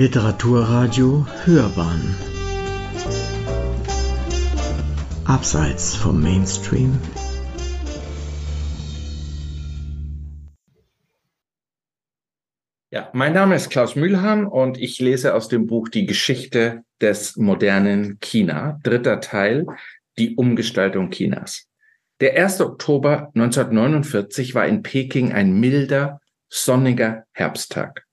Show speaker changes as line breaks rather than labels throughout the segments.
Literaturradio Hörbahn Abseits vom Mainstream
Ja, mein Name ist Klaus Mühlhahn und ich lese aus dem Buch Die Geschichte des modernen China, dritter Teil, die Umgestaltung Chinas. Der 1. Oktober 1949 war in Peking ein milder, sonniger Herbsttag.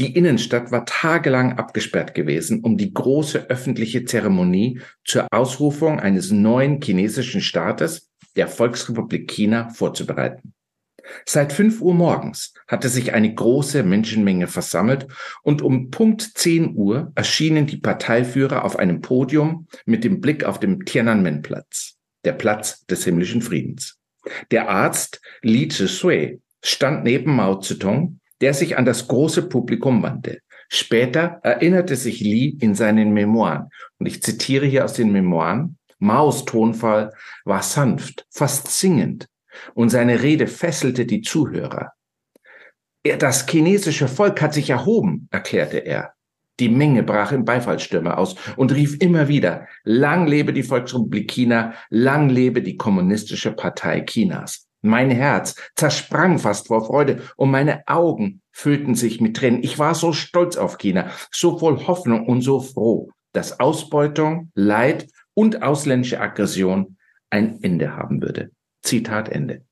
Die Innenstadt war tagelang abgesperrt gewesen, um die große öffentliche Zeremonie zur Ausrufung eines neuen chinesischen Staates, der Volksrepublik China, vorzubereiten. Seit fünf Uhr morgens hatte sich eine große Menschenmenge versammelt und um Punkt 10 Uhr erschienen die Parteiführer auf einem Podium mit dem Blick auf den Tiananmen-Platz, der Platz des himmlischen Friedens. Der Arzt Li Zhisui stand neben Mao Zedong der sich an das große Publikum wandte. Später erinnerte sich Li in seinen Memoiren, und ich zitiere hier aus den Memoiren, Maos Tonfall war sanft, fast singend, und seine Rede fesselte die Zuhörer. Das chinesische Volk hat sich erhoben, erklärte er. Die Menge brach in Beifallsstürme aus und rief immer wieder, lang lebe die Volksrepublik China, lang lebe die kommunistische Partei Chinas. Mein Herz zersprang fast vor Freude und meine Augen füllten sich mit Tränen. Ich war so stolz auf China, so voll Hoffnung und so froh, dass Ausbeutung, Leid und ausländische Aggression ein Ende haben würde. Zitat Ende.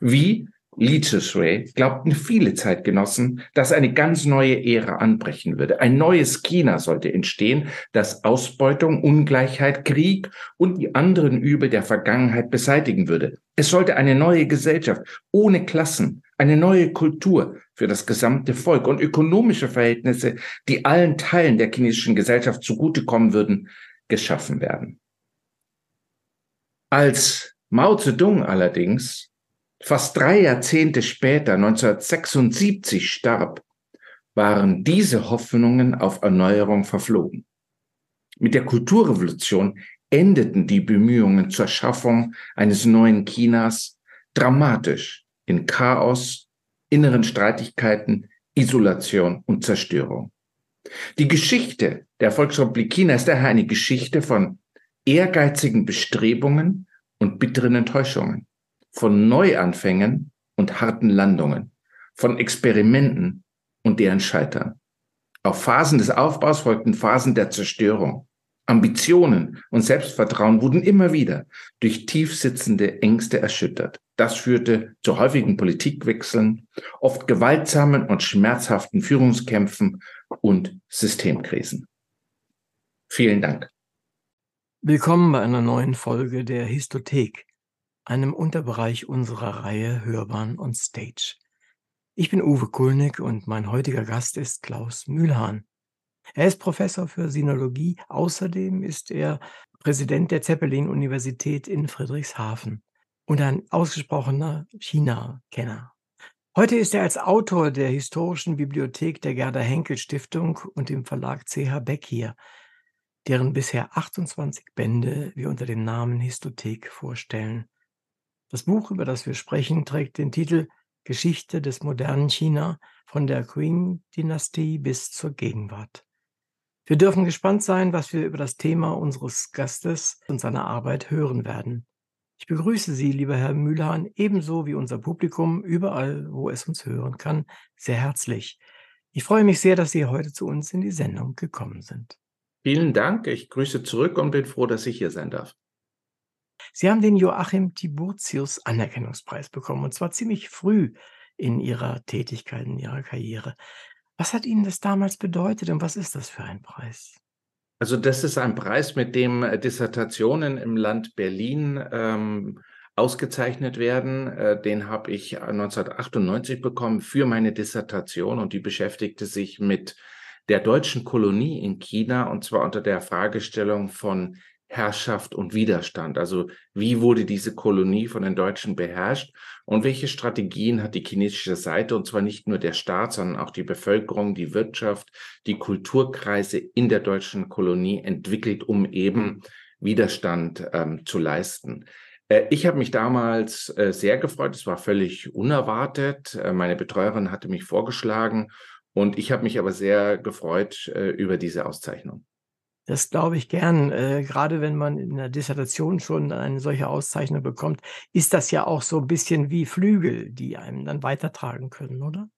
Wie Li Zhishui glaubten viele Zeitgenossen, dass eine ganz neue Ära anbrechen würde. Ein neues China sollte entstehen, das Ausbeutung, Ungleichheit, Krieg und die anderen Übel der Vergangenheit beseitigen würde. Es sollte eine neue Gesellschaft ohne Klassen, eine neue Kultur für das gesamte Volk und ökonomische Verhältnisse, die allen Teilen der chinesischen Gesellschaft zugutekommen würden, geschaffen werden. Als Mao Zedong allerdings fast drei Jahrzehnte später, 1976, starb, waren diese Hoffnungen auf Erneuerung verflogen. Mit der Kulturrevolution endeten die Bemühungen zur Schaffung eines neuen Chinas dramatisch in Chaos, inneren Streitigkeiten, Isolation und Zerstörung. Die Geschichte der Volksrepublik China ist daher eine Geschichte von ehrgeizigen Bestrebungen und bitteren Enttäuschungen von Neuanfängen und harten Landungen, von Experimenten und deren Scheitern. Auf Phasen des Aufbaus folgten Phasen der Zerstörung. Ambitionen und Selbstvertrauen wurden immer wieder durch tiefsitzende Ängste erschüttert. Das führte zu häufigen Politikwechseln, oft gewaltsamen und schmerzhaften Führungskämpfen und Systemkrisen. Vielen Dank.
Willkommen bei einer neuen Folge der Histothek, einem Unterbereich unserer Reihe Hörbahn und Stage. Ich bin Uwe Kulnig und mein heutiger Gast ist Klaus Mühlhahn. Er ist Professor für Sinologie, außerdem ist er Präsident der Zeppelin-Universität in Friedrichshafen und ein ausgesprochener China-Kenner. Heute ist er als Autor der historischen Bibliothek der Gerda Henkel Stiftung und dem Verlag CH Beck hier, deren bisher 28 Bände wir unter dem Namen Histothek vorstellen. Das Buch, über das wir sprechen, trägt den Titel Geschichte des modernen China von der Qing-Dynastie bis zur Gegenwart. Wir dürfen gespannt sein, was wir über das Thema unseres Gastes und seiner Arbeit hören werden. Ich begrüße Sie, lieber Herr Mühlhahn, ebenso wie unser Publikum überall, wo es uns hören kann, sehr herzlich. Ich freue mich sehr, dass Sie heute zu uns in die Sendung gekommen sind.
Vielen Dank. Ich grüße zurück und bin froh, dass ich hier sein darf.
Sie haben den Joachim Tiburtius Anerkennungspreis bekommen und zwar ziemlich früh in Ihrer Tätigkeit, in Ihrer Karriere. Was hat Ihnen das damals bedeutet und was ist das für ein Preis?
Also das ist ein Preis, mit dem äh, Dissertationen im Land Berlin ähm, ausgezeichnet werden. Äh, den habe ich 1998 bekommen für meine Dissertation und die beschäftigte sich mit der deutschen Kolonie in China und zwar unter der Fragestellung von Herrschaft und Widerstand. Also wie wurde diese Kolonie von den Deutschen beherrscht und welche Strategien hat die chinesische Seite, und zwar nicht nur der Staat, sondern auch die Bevölkerung, die Wirtschaft, die Kulturkreise in der deutschen Kolonie entwickelt, um eben Widerstand ähm, zu leisten. Äh, ich habe mich damals äh, sehr gefreut. Es war völlig unerwartet. Äh, meine Betreuerin hatte mich vorgeschlagen Und ich habe mich aber sehr gefreut über diese Auszeichnung.
Das glaube ich gern. Äh, gerade wenn man in der Dissertation schon eine solche Auszeichnung bekommt, ist das ja auch so ein bisschen wie Flügel, die einem dann weitertragen können, oder?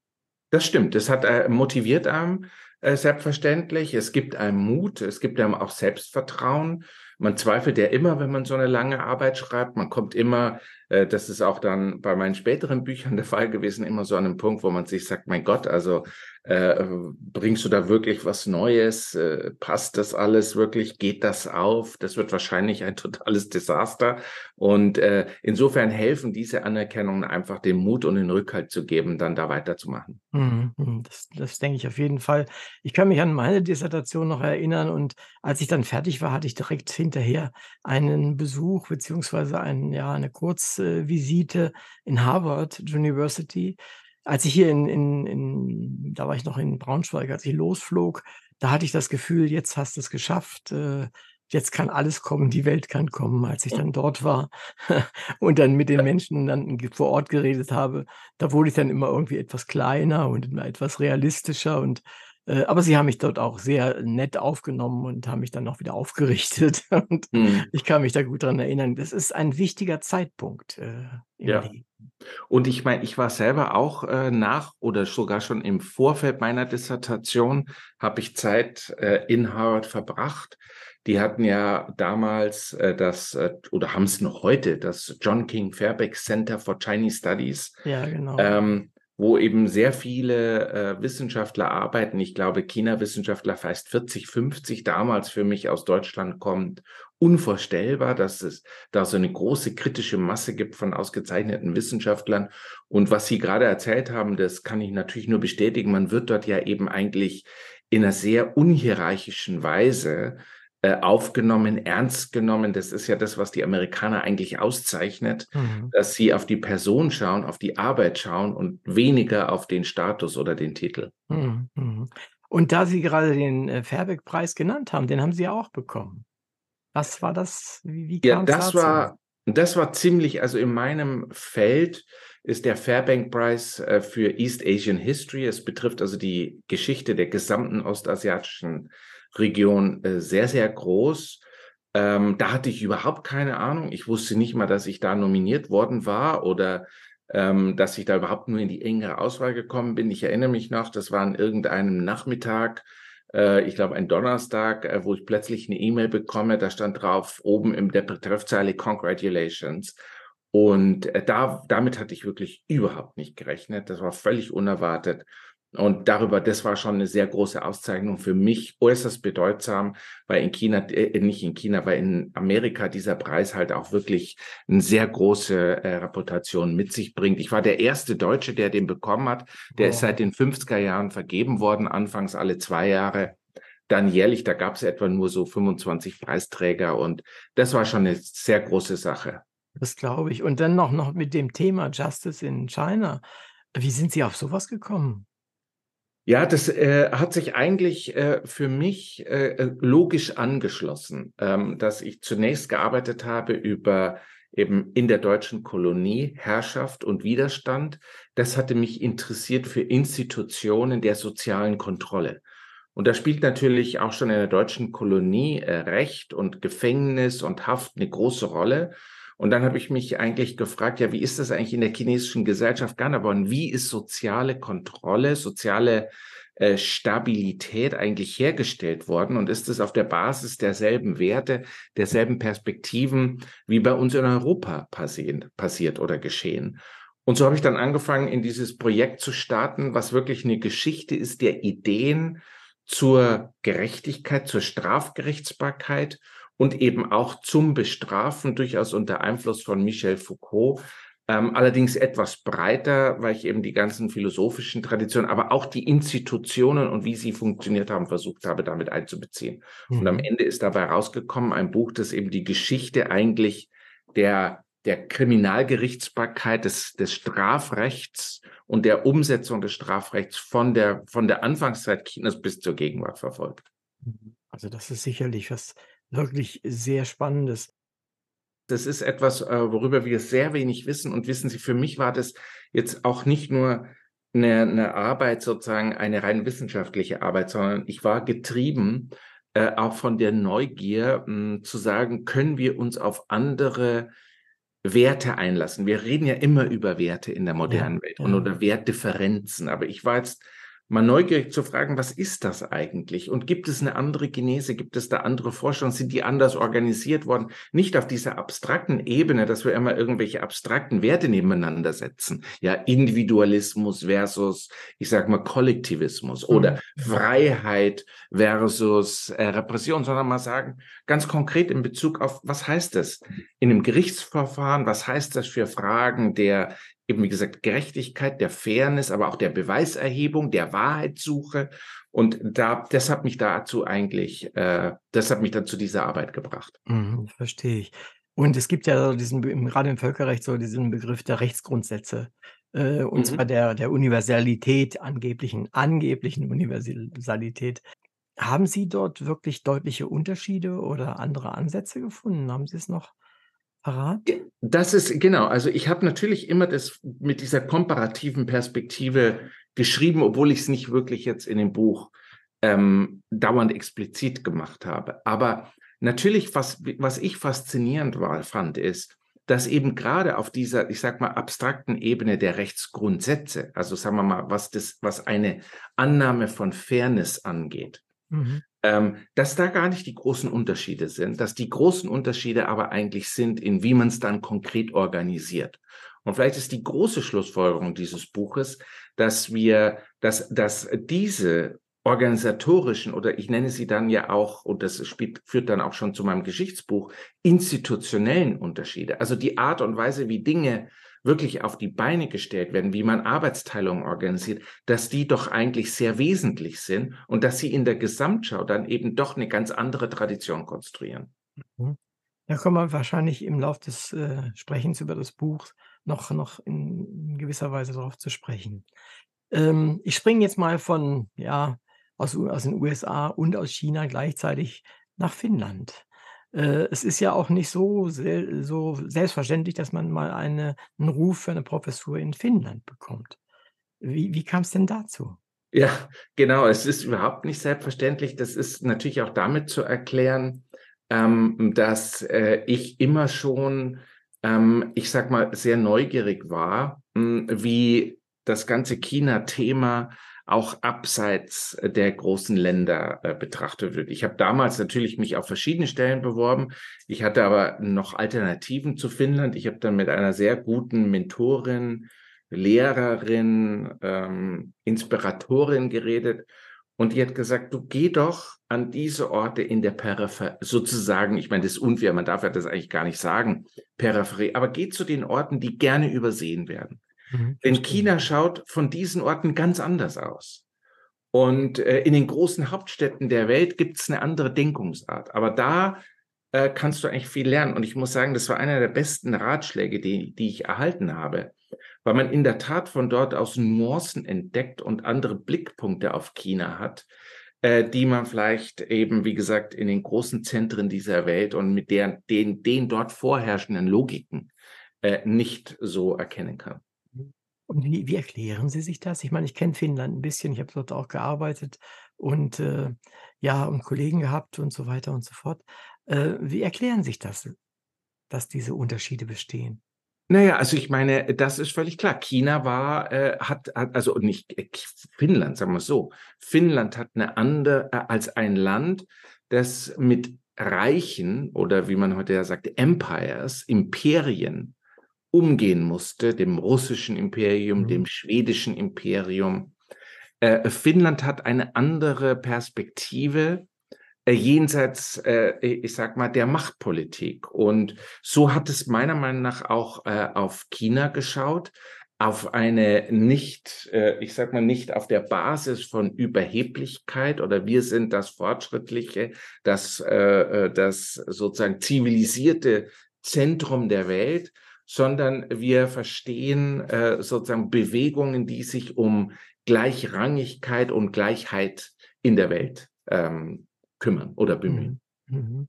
Das stimmt. Das hat äh, motiviert einem äh, selbstverständlich. Es gibt einem Mut, es gibt einem auch Selbstvertrauen. Man zweifelt ja immer, wenn man so eine lange Arbeit schreibt. Man kommt immer, äh, das ist auch dann bei meinen späteren Büchern der Fall gewesen, immer so an einem Punkt, wo man sich sagt, mein Gott, also äh, bringst du da wirklich was Neues? Äh, passt das alles wirklich? Geht das auf? Das wird wahrscheinlich ein totales Desaster. Und äh, insofern helfen diese Anerkennungen einfach den Mut und den Rückhalt zu geben, dann da weiterzumachen.
Mhm, mhm. Das, das denke ich auf jeden Fall. Ich kann mich an meine Dissertation noch erinnern und als ich dann fertig war, hatte ich direkt hinterher einen Besuch beziehungsweise ein, ja, eine Kurzvisite in Harvard University als ich hier in in in da war ich noch in Braunschweig, als ich losflog, da hatte ich das Gefühl, jetzt hast du's geschafft, äh, jetzt kann alles kommen, die Welt kann kommen. Als ich dann dort war und dann mit den Menschen dann vor Ort geredet habe, da wurde ich dann immer irgendwie etwas kleiner und immer etwas realistischer und äh, aber sie haben mich dort auch sehr nett aufgenommen und haben mich dann auch wieder aufgerichtet und
Mhm.
ich kann mich da gut dran erinnern. Das ist ein wichtiger Zeitpunkt, äh,
Ja.
Leben.
Und ich meine, ich war selber auch äh, nach oder sogar schon im Vorfeld meiner Dissertation habe ich Zeit äh, in Harvard verbracht. Die hatten ja damals äh, das äh, oder haben es noch heute das John King Fairbank Center for Chinese Studies,
Ja, genau.
ähm, wo eben sehr viele äh, Wissenschaftler arbeiten. Ich glaube, China-Wissenschaftler fast 40, 50 damals für mich aus Deutschland kommt. Unvorstellbar, dass es da so eine große kritische Masse gibt von ausgezeichneten Wissenschaftlern. Und was Sie gerade erzählt haben, das kann ich natürlich nur bestätigen. Man wird dort ja eben eigentlich in einer sehr unhierarchischen Weise aufgenommen, ernst genommen. Das ist ja das, was die Amerikaner eigentlich auszeichnet,
Mhm.
dass sie auf die Person schauen, auf die Arbeit schauen und weniger auf den Status oder den Titel.
Mhm, mhm. Und da Sie gerade den, äh, Fairback-Preis genannt haben, den haben Sie ja auch bekommen. Was war das? Wie wie
Ja,
kam's
das
dazu?
war das war ziemlich also in meinem Feld ist der Fairbank-Preis äh, für East Asian History. Es betrifft also die Geschichte der gesamten ostasiatischen Region äh, sehr, sehr groß. Ähm, da hatte ich überhaupt keine Ahnung. Ich wusste nicht mal, dass ich da nominiert worden war oder ähm, dass ich da überhaupt nur in die engere Auswahl gekommen bin. Ich erinnere mich noch, das war an irgendeinem Nachmittag, äh, ich glaube ein Donnerstag, äh, wo ich plötzlich eine E-Mail bekomme, da stand drauf oben in der Betreffzeile Congratulations. Und äh, da, damit hatte ich wirklich überhaupt nicht gerechnet. Das war völlig unerwartet. Und darüber, das war schon eine sehr große Auszeichnung für mich, äußerst bedeutsam, weil in China, äh, nicht in China, weil in Amerika dieser Preis halt auch wirklich eine sehr große äh, Reputation mit sich bringt. Ich war der erste Deutsche, der den bekommen hat. Der ist
Wow.
seit den 50er Jahren vergeben worden, anfangs alle zwei Jahre. Dann jährlich, da gab es etwa nur so 25 Preisträger und das war schon eine sehr große Sache.
Das glaube ich. Und dann noch noch mit dem Thema Justice in China. Wie sind Sie auf sowas gekommen?
Ja, das äh, hat sich eigentlich äh, für mich äh, äh, logisch angeschlossen, ähm, dass ich zunächst gearbeitet habe über eben in der deutschen Kolonie Herrschaft und Widerstand. Das hatte mich interessiert für Institutionen der sozialen Kontrolle. Und da spielt natürlich auch schon in der deutschen Kolonie äh, Recht und Gefängnis und Haft eine große Rolle. Und dann habe ich mich eigentlich gefragt, ja, wie ist das eigentlich in der chinesischen Gesellschaft Gannabon? Wie ist soziale Kontrolle, soziale äh, Stabilität eigentlich hergestellt worden? Und ist es auf der Basis derselben Werte, derselben Perspektiven wie bei uns in Europa passiert, passiert oder geschehen? Und so habe ich dann angefangen, in dieses Projekt zu starten, was wirklich eine Geschichte ist der Ideen zur Gerechtigkeit, zur Strafgerichtsbarkeit und eben auch zum Bestrafen, durchaus unter Einfluss von Michel Foucault. Ähm, allerdings etwas breiter, weil ich eben die ganzen philosophischen Traditionen, aber auch die Institutionen und wie sie funktioniert haben, versucht habe, damit einzubeziehen. Und am
Mhm.
Ende ist dabei rausgekommen ein Buch, das eben die Geschichte eigentlich der, der Kriminalgerichtsbarkeit, des, des Strafrechts und der Umsetzung des Strafrechts von der, von der Anfangszeit Chinas bis zur Gegenwart verfolgt.
Mhm. Also, das ist sicherlich was wirklich sehr Spannendes.
Das ist etwas, äh, worüber wir sehr wenig wissen. Und wissen Sie, für mich war das jetzt auch nicht nur eine, eine Arbeit sozusagen, eine rein wissenschaftliche Arbeit, sondern ich war getrieben äh, auch von der Neugier mh, zu sagen, können wir uns auf andere Werte einlassen. Wir reden ja immer über Werte in der modernen ja, Welt und oder Wertdifferenzen. Aber ich war jetzt mal neugierig zu fragen, was ist das eigentlich? Und gibt es eine andere Genese? Gibt es da andere Vorstellungen? Sind die anders organisiert worden? Nicht auf dieser abstrakten Ebene, dass wir immer irgendwelche abstrakten Werte nebeneinander setzen. Ja, Individualismus versus, ich sag mal, Kollektivismus mhm. oder Freiheit versus äh, Repression, sondern mal sagen, ganz konkret in Bezug auf, was heißt das in einem Gerichtsverfahren? Was heißt das für Fragen der eben wie gesagt Gerechtigkeit, der Fairness, aber auch der Beweiserhebung, der Wahrheitssuche. Und da, das hat mich dazu eigentlich, äh, das hat mich dann zu dieser Arbeit gebracht.
Mhm, verstehe ich. Und es gibt ja diesen, gerade im Völkerrecht so diesen Begriff der Rechtsgrundsätze. Äh, und mhm. zwar der, der Universalität, angeblichen, angeblichen Universalität. Haben Sie dort wirklich deutliche Unterschiede oder andere Ansätze gefunden? Haben Sie es noch parat?
Das ist genau. Also ich habe natürlich immer das mit dieser komparativen Perspektive geschrieben, obwohl ich es nicht wirklich jetzt in dem Buch ähm, dauernd explizit gemacht habe. Aber natürlich, was, was ich faszinierend war, fand, ist, dass eben gerade auf dieser, ich sag mal, abstrakten Ebene der Rechtsgrundsätze, also sagen wir mal, was das, was eine Annahme von Fairness angeht, mhm ähm, dass da gar nicht die großen Unterschiede sind, dass die großen Unterschiede aber eigentlich sind, in wie man es dann konkret organisiert. Und vielleicht ist die große Schlussfolgerung dieses Buches, dass wir, dass, dass diese organisatorischen oder ich nenne sie dann ja auch, und das spielt, führt dann auch schon zu meinem Geschichtsbuch, institutionellen Unterschiede. Also die Art und Weise, wie Dinge wirklich auf die Beine gestellt werden, wie man Arbeitsteilung organisiert, dass die doch eigentlich sehr wesentlich sind und dass sie in der Gesamtschau dann eben doch eine ganz andere Tradition konstruieren.
Mhm. Da kommen wir wahrscheinlich im Laufe des äh, Sprechens über das Buch noch, noch in, in gewisser Weise darauf zu sprechen. Ähm, ich springe jetzt mal von, ja, aus, aus den USA und aus China gleichzeitig nach Finnland. Äh, es ist ja auch nicht so, so selbstverständlich, dass man mal eine, einen Ruf für eine Professur in Finnland bekommt. Wie, wie kam es denn dazu?
Ja, genau. Es ist überhaupt nicht selbstverständlich. Das ist natürlich auch damit zu erklären, ähm, dass äh, ich immer schon, ähm, ich sag mal, sehr neugierig war, mh, hm, wie das ganze China-Thema auch abseits der großen Länder äh, betrachtet wird. Ich habe damals natürlich mich auf verschiedene Stellen beworben. Ich hatte aber noch Alternativen zu Finnland. Ich habe dann mit einer sehr guten Mentorin, Lehrerin, ähm, Inspiratorin geredet. Und die hat gesagt, du geh doch an diese Orte in der Peripherie, sozusagen, ich meine, das ist unfair, man darf ja das eigentlich gar nicht sagen, Peripherie, aber geh zu den Orten, die gerne übersehen werden. Mhm, Denn China schaut von diesen Orten ganz anders aus. Und äh, in den großen Hauptstädten der Welt gibt es eine andere Denkungsart. Aber da äh, kannst du eigentlich viel lernen. Und ich muss sagen, das war einer der besten Ratschläge, die, die ich erhalten habe, weil man in der Tat von dort aus Nuancen entdeckt und andere Blickpunkte auf China hat, äh, die man vielleicht eben, wie gesagt, in den großen Zentren dieser Welt und mit der, den, den dort vorherrschenden Logiken äh, nicht so erkennen kann.
Und wie wie erklären Sie sich das? Ich meine, ich kenne Finnland ein bisschen, ich habe dort auch gearbeitet und, äh, ja, und Kollegen gehabt und so weiter und so fort. Äh, wie erklären sich das, dass diese Unterschiede bestehen?
Naja, also ich meine, das ist völlig klar. China war, äh, hat, hat, also nicht äh, Finnland, sagen wir so. Finnland hat eine andere äh, als ein Land, das mit Reichen oder wie man heute ja sagt, Empires, Imperien umgehen musste, dem russischen Imperium, mhm. dem schwedischen Imperium. Äh, Finnland hat eine andere Perspektive äh, jenseits, äh, ich sag mal, der Machtpolitik. Und so hat es meiner Meinung nach auch äh, auf China geschaut, auf eine nicht, äh, ich sag mal, nicht auf der Basis von Überheblichkeit oder wir sind das Fortschrittliche, das, äh, das sozusagen zivilisierte Zentrum der Welt, sondern wir verstehen äh, sozusagen Bewegungen, die sich um Gleichrangigkeit und Gleichheit in der Welt ähm, kümmern oder bemühen.
Mhm. Mhm.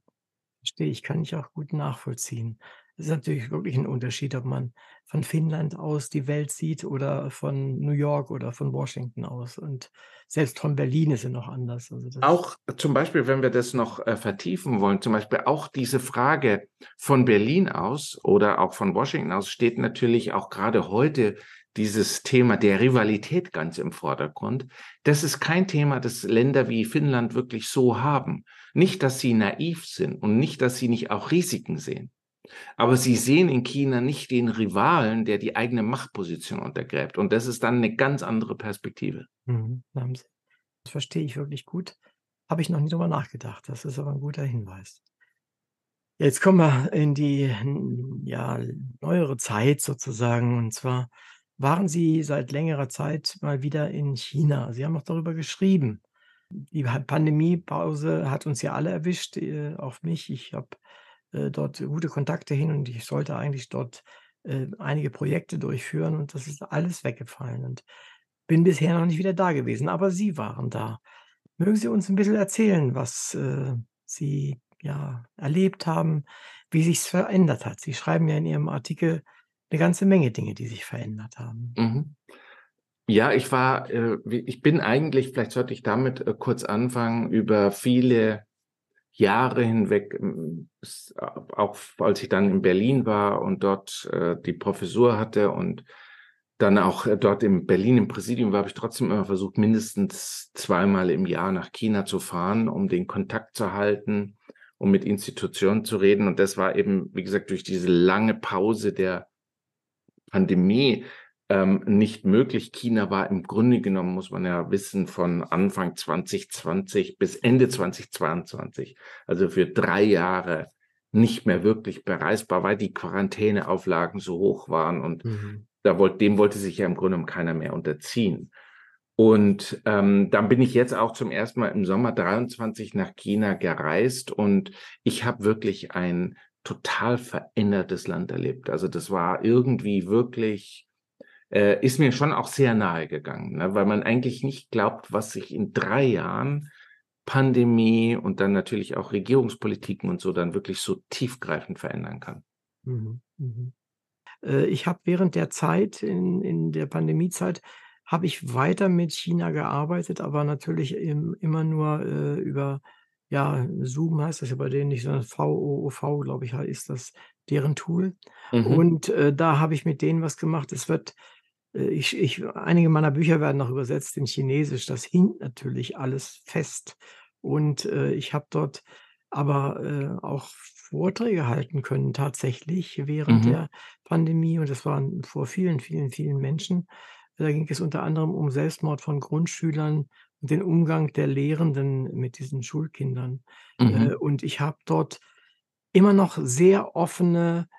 Verstehe ich, kann ich auch gut nachvollziehen. Es ist natürlich wirklich ein Unterschied, ob man von Finnland aus die Welt sieht oder von New York oder von Washington aus. Und selbst von Berlin ist es noch anders. Also
Auch zum Beispiel, wenn wir das noch äh, vertiefen wollen, zum Beispiel auch diese Frage von Berlin aus oder auch von Washington aus steht natürlich auch gerade heute dieses Thema der Rivalität ganz im Vordergrund. Das ist kein Thema, das Länder wie Finnland wirklich so haben. Nicht, dass sie naiv sind und nicht, dass sie nicht auch Risiken sehen. Aber sie sehen in China nicht den Rivalen, der die eigene Machtposition untergräbt. Und das ist dann eine ganz andere Perspektive.
Mhm, das verstehe ich wirklich gut. Habe ich noch nie drüber nachgedacht. Das ist aber ein guter Hinweis. Jetzt kommen wir in die ja, neuere Zeit sozusagen. Und zwar waren Sie seit längerer Zeit mal wieder in China. Sie haben auch darüber geschrieben. Die Pandemiepause hat uns ja alle erwischt, äh, auch mich. Ich habe äh, dort gute Kontakte hin und ich sollte eigentlich dort äh, einige Projekte durchführen und das ist alles weggefallen und bin bisher noch nicht wieder da gewesen, aber Sie waren da. Mögen Sie uns ein bisschen erzählen, was äh, Sie ja erlebt haben, wie sich's verändert hat? Sie schreiben ja in Ihrem Artikel eine ganze Menge Dinge, die sich verändert haben.
Mhm. Ja, ich war, äh, ich bin eigentlich, vielleicht sollte ich damit äh, kurz anfangen, über viele Jahre hinweg, ähm, auch als ich dann in Berlin war und dort äh, die Professur hatte und dann auch äh, dort in Berlin im Präsidium war, habe ich trotzdem immer versucht, mindestens zweimal im Jahr nach China zu fahren, um den Kontakt zu halten, um mit Institutionen zu reden. Und das war eben, wie gesagt, durch diese lange Pause der Pandemie ähm, nicht möglich. China war im Grunde genommen, muss man ja wissen, von Anfang 2020 bis Ende 2022, also für drei Jahre nicht mehr wirklich bereisbar, weil die Quarantäneauflagen so hoch waren und mhm. da wollte, dem wollte sich ja im Grunde genommen keiner mehr unterziehen. Und ähm, dann bin ich jetzt auch zum ersten Mal im Sommer 23 nach China gereist und ich habe wirklich ein total verändertes Land erlebt. Also das war irgendwie wirklich äh, ist mir schon auch sehr nahe gegangen, ne? weil man eigentlich nicht glaubt, was sich in drei Jahren Pandemie und dann natürlich auch Regierungspolitiken und so dann wirklich so tiefgreifend verändern kann. Mhm,
mhm. Äh, ich habe während der Zeit, in, in der Pandemiezeit, habe ich weiter mit China gearbeitet, aber natürlich im, immer nur äh, über, ja, Zoom heißt das ja bei denen nicht, sondern VOOV, glaube ich, ist das deren Tool. Mhm. Und äh, da habe ich mit denen was gemacht. Es wird ich ich einige meiner Bücher werden noch übersetzt in Chinesisch. Das hinkt natürlich alles fest. Und, äh, ich habe dort aber, äh, auch Vorträge halten können tatsächlich während Mhm. der Pandemie und das waren vor vielen, vielen, vielen Menschen. Da ging es unter anderem um Selbstmord von Grundschülern und den Umgang der Lehrenden mit diesen Schulkindern. Mhm. Äh, und ich habe dort immer noch sehr offene äh,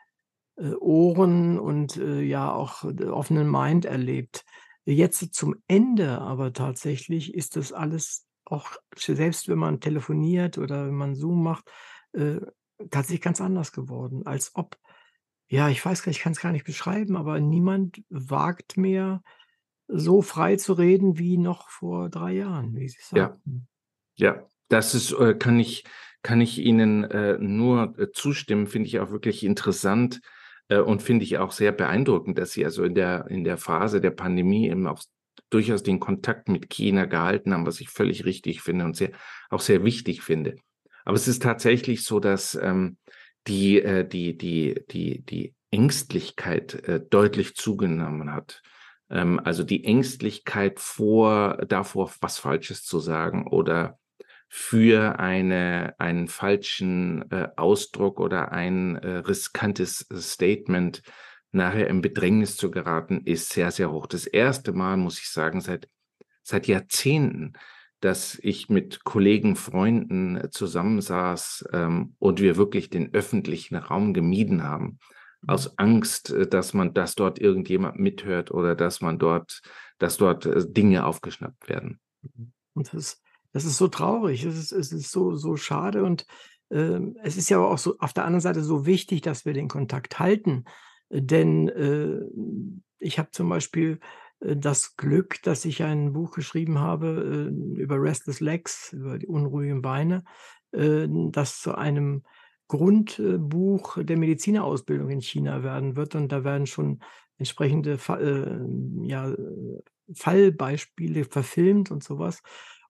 Ohren und, äh, ja auch d offenen Mind erlebt. Jetzt zum Ende aber tatsächlich ist das alles auch selbst wenn man telefoniert oder wenn man Zoom macht, äh, tatsächlich ganz anders geworden, als ob ja, ich weiß gar nicht, ich kann's gar nicht beschreiben, aber niemand wagt mehr, so frei zu reden wie noch vor 3 Jahren, wie Sie
Ja. sagten. Ja, das ist, äh, kann ich kann ich Ihnen, äh, nur, äh, zustimmen, finde ich auch wirklich interessant, äh, und finde ich auch sehr beeindruckend, dass Sie also in der, in der Phase der Pandemie eben auch durchaus den Kontakt mit China gehalten haben, was ich völlig richtig finde und sehr, auch sehr wichtig finde. Aber es ist tatsächlich so, dass ähm, die, äh, die, die, die, die Ängstlichkeit äh, deutlich zugenommen hat. Ähm, also die Ängstlichkeit vor, davor, was Falsches zu sagen oder für eine, einen falschen äh, Ausdruck oder ein äh, riskantes Statement nachher im Bedrängnis zu geraten, ist sehr, sehr hoch. Das erste Mal, muss ich sagen, seit, seit Jahrzehnten, dass ich mit Kollegen, Freunden äh, zusammensaß ähm, und wir wirklich den öffentlichen Raum gemieden haben. Mhm. Aus Angst, äh, dass man, dass dort irgendjemand mithört oder dass man dort, dass dort äh, Dinge aufgeschnappt werden.
Mhm. Und das ist so traurig. Es ist es ist so so schade und, ähm, es ist ja auch so auf der anderen Seite so wichtig, dass wir den Kontakt halten. Denn, äh, ich habe zum Beispiel, äh, das Glück, dass ich ein Buch geschrieben habe, äh, über Restless Legs, über die unruhigen Beine, äh, das zu einem Grundbuch der Medizinerausbildung in China werden wird. Und da werden schon entsprechende Fa äh, ja, Fallbeispiele verfilmt und sowas.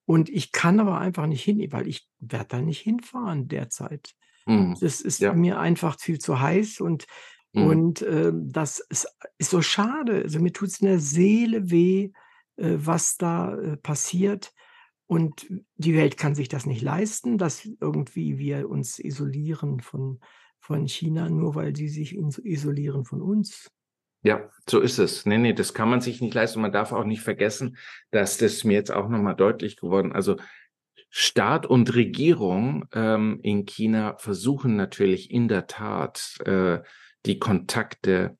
Und ich kann aber einfach nicht hin, weil ich werde da nicht hinfahren derzeit.
Mhm.
Das ist
Ja.
mir einfach viel zu heiß und
Mhm.
und, ähm, das ist ist so schade. Also, mir tut's in der Seele weh, äh, was da, äh, passiert. Und die Welt kann sich das nicht leisten, dass irgendwie wir uns isolieren von von China, nur weil die sich isolieren von uns.
Ja, so ist es. Ne, ne, das kann man sich nicht leisten. Man darf auch nicht vergessen, dass das mir jetzt auch noch mal deutlich geworden also, Staat und Regierung, ähm, in China versuchen natürlich in der Tat, äh, die Kontakte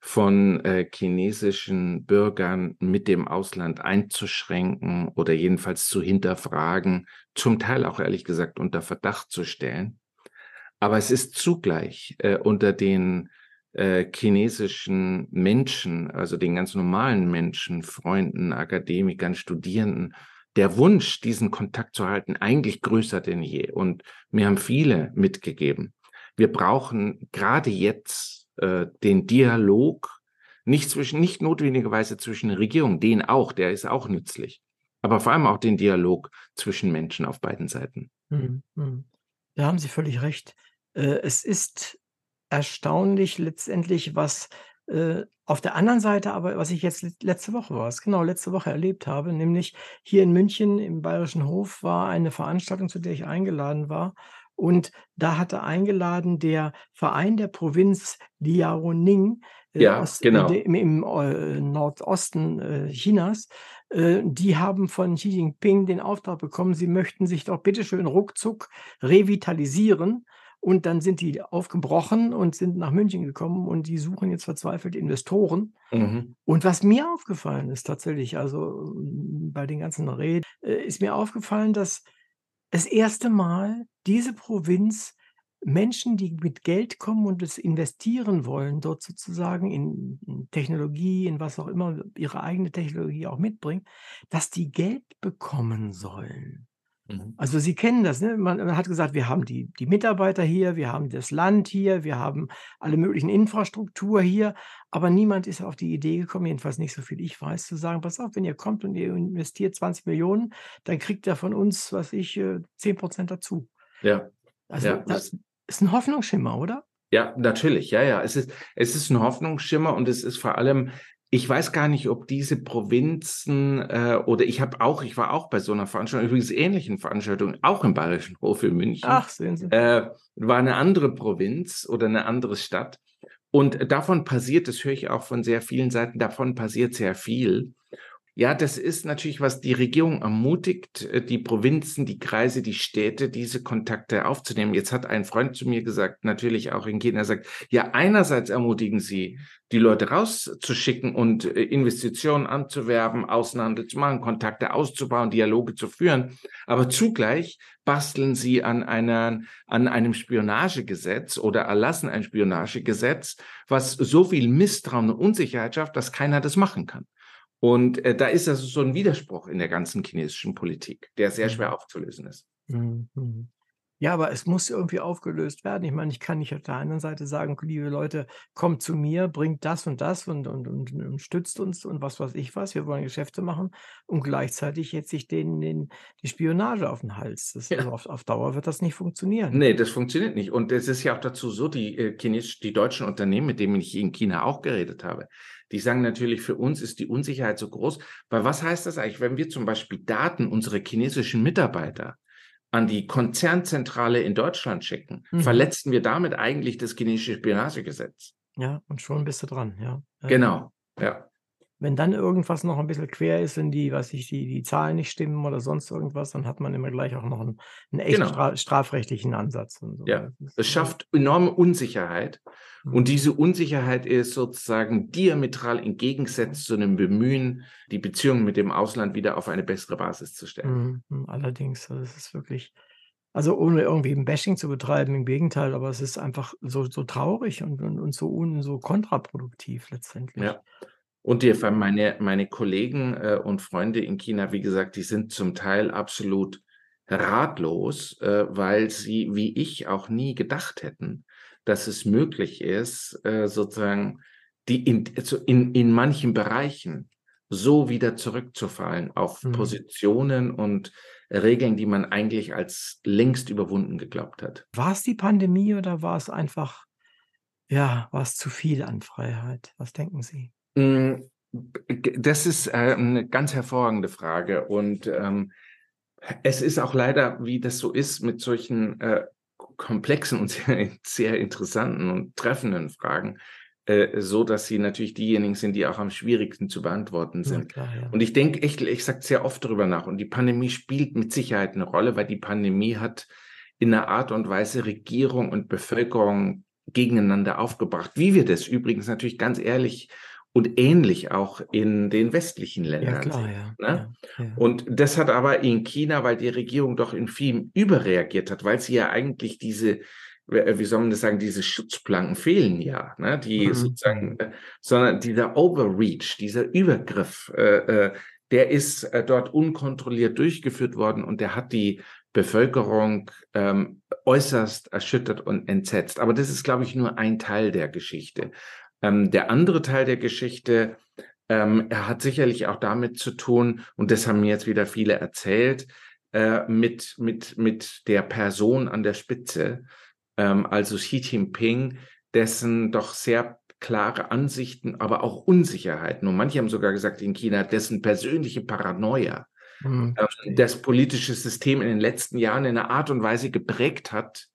von, äh, chinesischen Bürgern mit dem Ausland einzuschränken oder jedenfalls zu hinterfragen, zum Teil auch ehrlich gesagt unter Verdacht zu stellen. Aber es ist zugleich, äh, unter den, äh, chinesischen Menschen, also den ganz normalen Menschen, Freunden, Akademikern, Studierenden, der Wunsch, diesen Kontakt zu halten, eigentlich größer denn je. Und mir haben viele mitgegeben, wir brauchen grade jetzt, äh, den Dialog, nicht zwischen nicht notwendigerweise zwischen Regierungen, den auch, der ist auch nützlich, aber vor allem auch den Dialog zwischen Menschen auf beiden Seiten.
Mhm, mhm. Da haben Sie völlig recht. Äh, es ist erstaunlich letztendlich, was, äh, auf der anderen Seite aber was ich jetzt let letzte Woche war's, genau, letzte Woche erlebt habe, nämlich hier in München im Bayerischen Hof war eine Veranstaltung, zu der ich eingeladen war. Und da hatte eingeladen der Verein der Provinz Liaoning, äh,
Ja,
aus
genau.
dem im, äh, Nordosten, äh, Chinas. Äh, die haben von Xi Jinping den Auftrag bekommen, sie möchten sich doch bitte schön ruckzuck revitalisieren. Und dann sind die aufgebrochen und sind nach München gekommen und die suchen jetzt verzweifelt Investoren.
Mhm.
Und was mir aufgefallen ist tatsächlich, also, hm, bei den ganzen Reden, äh, ist mir aufgefallen, dass das erste Mal diese Provinz Menschen, die mit Geld kommen und es investieren wollen, dort sozusagen in in Technologie, in was auch immer, ihre eigene Technologie auch mitbringen, dass die Geld bekommen sollen.
Mhm.
Also, Sie kennen das, ne? Man man hat gesagt: „Wir haben die die Mitarbeiter hier, wir haben das Land hier, wir haben alle möglichen Infrastruktur hier.“ Aber niemand ist auf die Idee gekommen, jedenfalls nicht so viel ich weiß, zu sagen: „Pass auf, wenn ihr kommt und ihr investiert 20.000.000, dann kriegt ihr von uns, was ich, äh, 10% dazu.“
Ja.
Also,
Ja,
das ist 'n Hoffnungsschimmer, oder?
Ja, natürlich. Ja, ja. Es ist es ist 'n Hoffnungsschimmer und es ist vor allem ich weiß gar nicht, ob diese Provinzen, äh oder ich habe auch ich war auch bei so 'ner Veranstaltung, übrigens ähnlichen Veranstaltung, auch im Bayerischen Hof in München.
Ach, sehen Sie.
Äh, war 'ne andere Provinz oder 'ne andere Stadt. Und davon passiert das höre ich auch von sehr vielen Seiten, davon passiert sehr viel. Ja, das ist natürlich, was die Regierung ermutigt, äh, die Provinzen, die Kreise, die Städte, diese Kontakte aufzunehmen. Jetzt hat ein Freund zu mir gesagt, natürlich auch in China, er sagt: „Ja, einerseits ermutigen sie, die Leute rauszuschicken und, äh, Investitionen anzuwerben, Außenhandel zu machen, Kontakte auszubauen, Dialoge zu führen, aber zugleich basteln sie an einer an einem Spionagegesetz oder erlassen ein Spionagegesetz, was so viel Misstrauen und Unsicherheit schafft, dass keiner das machen kann.“ Und, äh, da ist also so 'n Widerspruch in der ganzen chinesischen Politik, der sehr
Mhm.
schwer aufzulösen ist.
Mhm. Ja, aber es muss irgendwie aufgelöst werden. Ich meine, ich kann nicht auf der anderen Seite sagen: „Liebe Leute, kommt zu mir, bringt das und das und und und und stützt uns und was weiß ich was. Wir wollen Geschäfte machen.“ Und gleichzeitig hetze ich denen den die Spionage auf 'n Hals. Das also,
Ja.
auf auf Dauer wird das nicht funktionieren.
Ne, das funktioniert nicht. Und es ist ja auch dazu so, die, äh, chinesisch die deutschen Unternehmen, mit denen ich in China auch geredet habe, die sagen natürlich: „Für uns ist die Unsicherheit so groß.“ Weil was heißt das eigentlich, wenn wir zum Beispiel Daten unserer chinesischen Mitarbeiter an die Konzernzentrale in Deutschland schicken,
Mhm.
verletzen wir damit eigentlich das chinesische Spionagegesetz.
Ja, und schon bist du dran, ja.
Genau, ja.
Wenn dann irgendwas noch 'n bisschen quer ist, wenn die was weiß ich, die die Zahlen nicht stimmen oder sonst irgendwas, dann hat man immer gleich auch noch 'n 'n echt
Genau.
stra strafrechtlichen Ansatz und so.
Ja,
Das
es schafft enorme Unsicherheit. Und
Mhm.
diese Unsicherheit ist sozusagen diametral im Gegensatz zu 'nem Bemühen, die Beziehungen mit dem Ausland wieder auf eine bessere Basis zu stellen.
Mhm, mhm, allerdings, also, es ist wirklich also, ohne irgendwie 'n Bashing zu betreiben, im Gegenteil, aber es ist einfach so so traurig und und und so un so kontraproduktiv letztendlich.
Ja. Und die meine meine Kollegen, äh, und Freunde in China, wie gesagt, die sind zum Teil absolut ratlos, äh, weil sie, wie ich, auch nie gedacht hätten, dass es möglich ist, äh, sozusagen die in, in, in manchen Bereichen so wieder zurückzufallen auf mhm. Positionen und Regeln, die man eigentlich als längst überwunden geglaubt hat.
War es die Pandemie oder war es einfach, ja, war es zu viel an Freiheit? Was denken Sie?
Hm, das ist äh, eine ganz hervorragende Frage und ähm, es ist auch leider, wie das so ist, mit solchen äh, komplexen und sehr, sehr interessanten und treffenden Fragen, äh, so dass sie natürlich diejenigen sind, die auch am schwierigsten zu beantworten sind. Klar, ja. Und ich denke echt, ich sage sehr oft darüber nach. Und die Pandemie spielt mit Sicherheit eine Rolle, weil die Pandemie hat in einer Art und Weise Regierung und Bevölkerung gegeneinander aufgebracht. Wie wir das übrigens natürlich ganz ehrlich und ähnlich auch in den westlichen Ländern. Ja, klar, ja. Ne? ja. Und das hat aber in China, weil die Regierung doch in vielem überreagiert hat, weil sie ja eigentlich diese äh, wie soll man das sagen, diese Schutzplanken fehlen ja, ne? die mhm. sozusagen, äh, sondern dieser Overreach, dieser Übergriff, äh, äh, der ist dort unkontrolliert durchgeführt worden und der hat die Bevölkerung ähm, äußerst erschüttert und entsetzt. Aber das ist, glaube ich, nur ein Teil der Geschichte. Ähm, der andere Teil der Geschichte, ähm, er hat sicherlich auch damit zu tun, und das haben mir jetzt wieder viele erzählt, äh, mit, mit, mit der Person an der Spitze ähm, also Xi Jinping, dessen doch sehr klare Ansichten, aber auch Unsicherheiten. Und manche haben sogar gesagt in China, dessen persönliche Paranoia mhm. ähm, das politische System in den letzten Jahren in einer Art und Weise geprägt hat,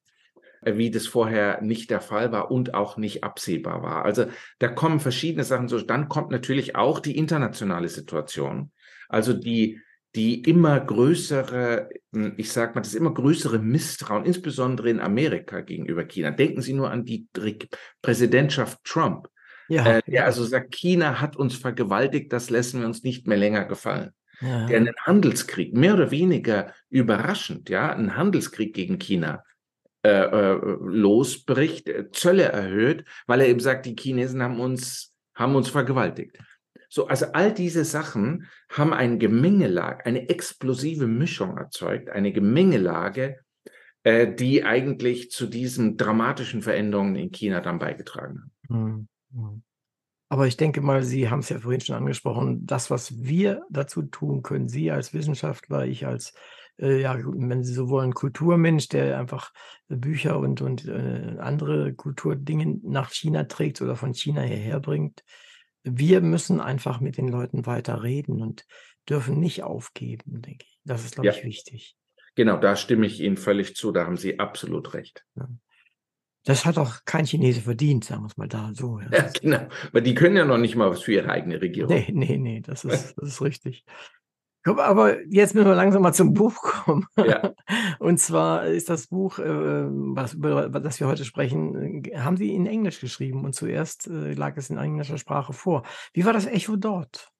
wie das vorher nicht der Fall war und auch nicht absehbar war. Also da kommen verschiedene Sachen so. Dann kommt natürlich auch die internationale Situation. Also die die immer größere, hm, ich sag mal, das immer größere Misstrauen, insbesondere in Amerika gegenüber China. Denken Sie nur an die Präsidentschaft Trump, ja, äh, der ja. also sagt, China hat uns vergewaltigt, das lassen wir uns nicht mehr länger gefallen. Ja. Der einen Handelskrieg, mehr oder weniger überraschend, ja, einen Handelskrieg gegen China äh, äh, losbricht, äh, Zölle erhöht, weil er eben sagt, die Chinesen haben uns, haben uns vergewaltigt. So, also all diese Sachen haben eine Gemengelage, eine explosive Mischung erzeugt, eine Gemengelage, äh, die eigentlich zu diesen dramatischen Veränderungen in China dann beigetragen haben.
Mhm. Aber ich denke mal, Sie haben es ja vorhin schon angesprochen, das, was wir dazu tun können, Sie als Wissenschaftler, ich als, äh, ja, wenn Sie so wollen, Kulturmensch, der einfach Bücher und, und äh, andere Kulturdinge nach China trägt oder von China hierher bringt, wir müssen einfach mit den Leuten weiter reden und dürfen nicht aufgeben, denke ich. Das ist, glaube ja. ich, wichtig.
Genau, da stimme ich Ihnen völlig zu. Da haben Sie absolut recht. Ja.
Das hat auch kein Chinese verdient, sagen wir es mal da so.
Ja, ja genau. Weil die können ja noch nicht mal was für ihre eigene Regierung.
Nee, nee, nee, das ist, das ist richtig. Aber jetzt müssen wir langsam mal zum Buch kommen. Ja. Und zwar ist das Buch, äh, was, über das wir heute sprechen, äh, haben Sie in Englisch geschrieben und zuerst äh, lag es in englischer Sprache vor. Wie war das Echo dort?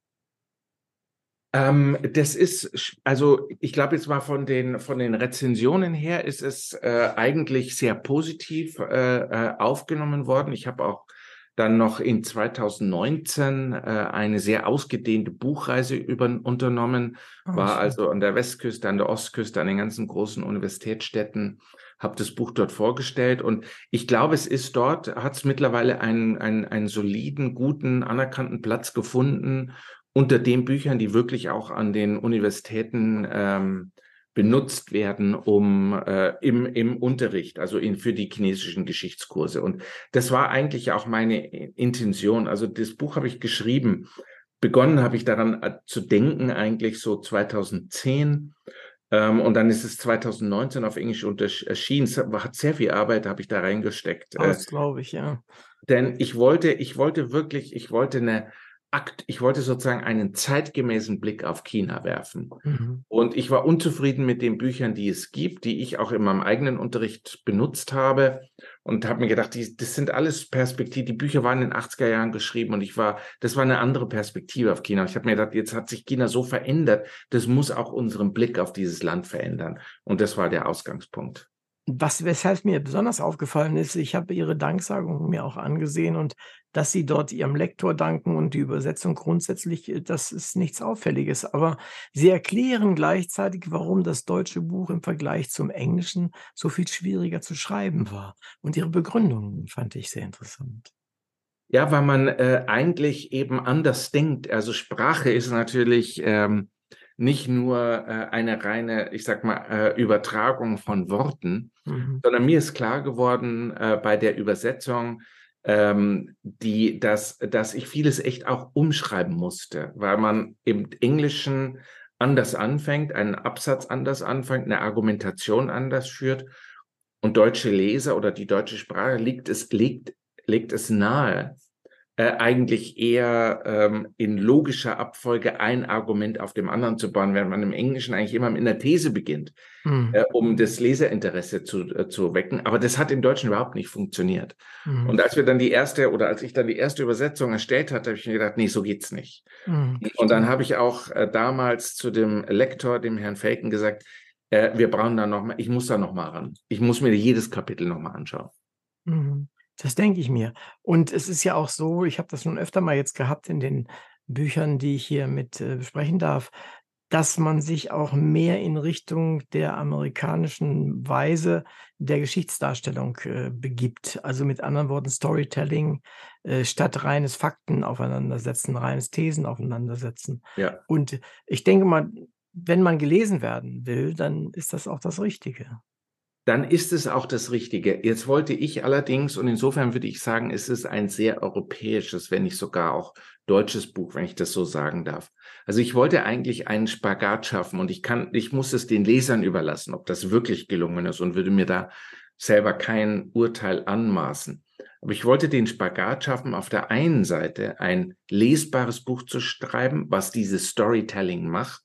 Ähm, das ist, also ich glaube jetzt mal von den, von den Rezensionen her ist es äh, eigentlich sehr positiv äh, äh aufgenommen worden. Ich habe auch dann noch in 2019 äh, eine sehr ausgedehnte Buchreise über, unternommen, oh, war schön. also an der Westküste, an der Ostküste, an den ganzen großen Universitätsstädten, habe das Buch dort vorgestellt und ich glaube, es ist dort, hat es mittlerweile einen, einen, einen soliden, guten, anerkannten Platz gefunden unter den Büchern, die wirklich auch an den Universitäten ähm, benutzt werden, um äh, im, im Unterricht, also in, für die chinesischen Geschichtskurse. Und das war eigentlich auch meine Intention. Also das Buch habe ich geschrieben. Begonnen habe ich daran äh, zu denken, eigentlich so 2010. Ähm, und dann ist es 2019 auf Englisch erschienen. Es hat sehr viel Arbeit, habe ich da reingesteckt.
Äh, das glaube ich, ja.
Denn ich wollte, ich wollte wirklich, ich wollte eine Akt, ich wollte sozusagen einen zeitgemäßen Blick auf China werfen. Mhm. Und ich war unzufrieden mit den Büchern, die es gibt, die ich auch in meinem eigenen Unterricht benutzt habe und habe mir gedacht, die, das sind alles Perspektiven. Die Bücher waren in den 80er Jahren geschrieben und ich war, das war eine andere Perspektive auf China. Ich habe mir gedacht, jetzt hat sich China so verändert, das muss auch unseren Blick auf dieses Land verändern. Und das war der Ausgangspunkt.
Was, weshalb mir besonders aufgefallen ist, ich habe Ihre Danksagung mir auch angesehen und dass Sie dort Ihrem Lektor danken und die Übersetzung grundsätzlich, äh, das ist nichts Auffälliges. Aber Sie erklären gleichzeitig, warum das deutsche Buch im Vergleich zum Englischen so viel schwieriger zu schreiben war. Und Ihre Begründung fand ich sehr interessant.
Ja, weil man äh, eigentlich eben anders denkt. Also Sprache ist natürlich ähm, nicht nur äh, eine reine, ich sag mal, äh, Übertragung von Worten, mhm. sondern mir ist klar geworden äh, bei der Übersetzung, ähm, die, dass, dass ich vieles echt auch umschreiben musste, weil man im Englischen anders anfängt, einen Absatz anders anfängt, eine Argumentation anders führt. Und deutsche Leser oder die deutsche Sprache liegt es, legt, legt es nahe, eigentlich eher ähm, in logischer Abfolge ein Argument auf dem anderen zu bauen, während man im Englischen eigentlich immer in der These beginnt, mhm. äh, um das Leserinteresse zu, äh, zu wecken. Aber das hat im Deutschen überhaupt nicht funktioniert. Mhm. Und als wir dann die erste oder als ich dann die erste Übersetzung erstellt hatte, habe ich mir gedacht, nee, so geht's nicht. Mhm. Und dann habe ich auch äh, damals zu dem Lektor, dem Herrn Felken, gesagt, äh, wir brauchen da noch mal, ich muss da noch mal ran. Ich muss mir jedes Kapitel noch mal anschauen.
Das denke ich mir. Und es ist ja auch so, ich habe das schon öfter mal jetzt gehabt in den Büchern, die ich hier mit äh, besprechen darf, dass man sich auch mehr in Richtung der amerikanischen Weise der Geschichtsdarstellung äh, begibt. Also mit anderen Worten Storytelling äh, statt reines Fakten aufeinandersetzen, reines Thesen aufeinandersetzen.
Ja.
Und ich denke mal, wenn man gelesen werden will, dann ist das auch das Richtige
dann ist es auch das Richtige. Jetzt wollte ich allerdings, und insofern würde ich sagen, es ist ein sehr europäisches, wenn nicht sogar auch deutsches Buch, wenn ich das so sagen darf. Also ich wollte eigentlich einen Spagat schaffen und ich kann, ich muss es den Lesern überlassen, ob das wirklich gelungen ist und würde mir da selber kein Urteil anmaßen. Aber ich wollte den Spagat schaffen, auf der einen Seite ein lesbares Buch zu schreiben, was dieses Storytelling macht,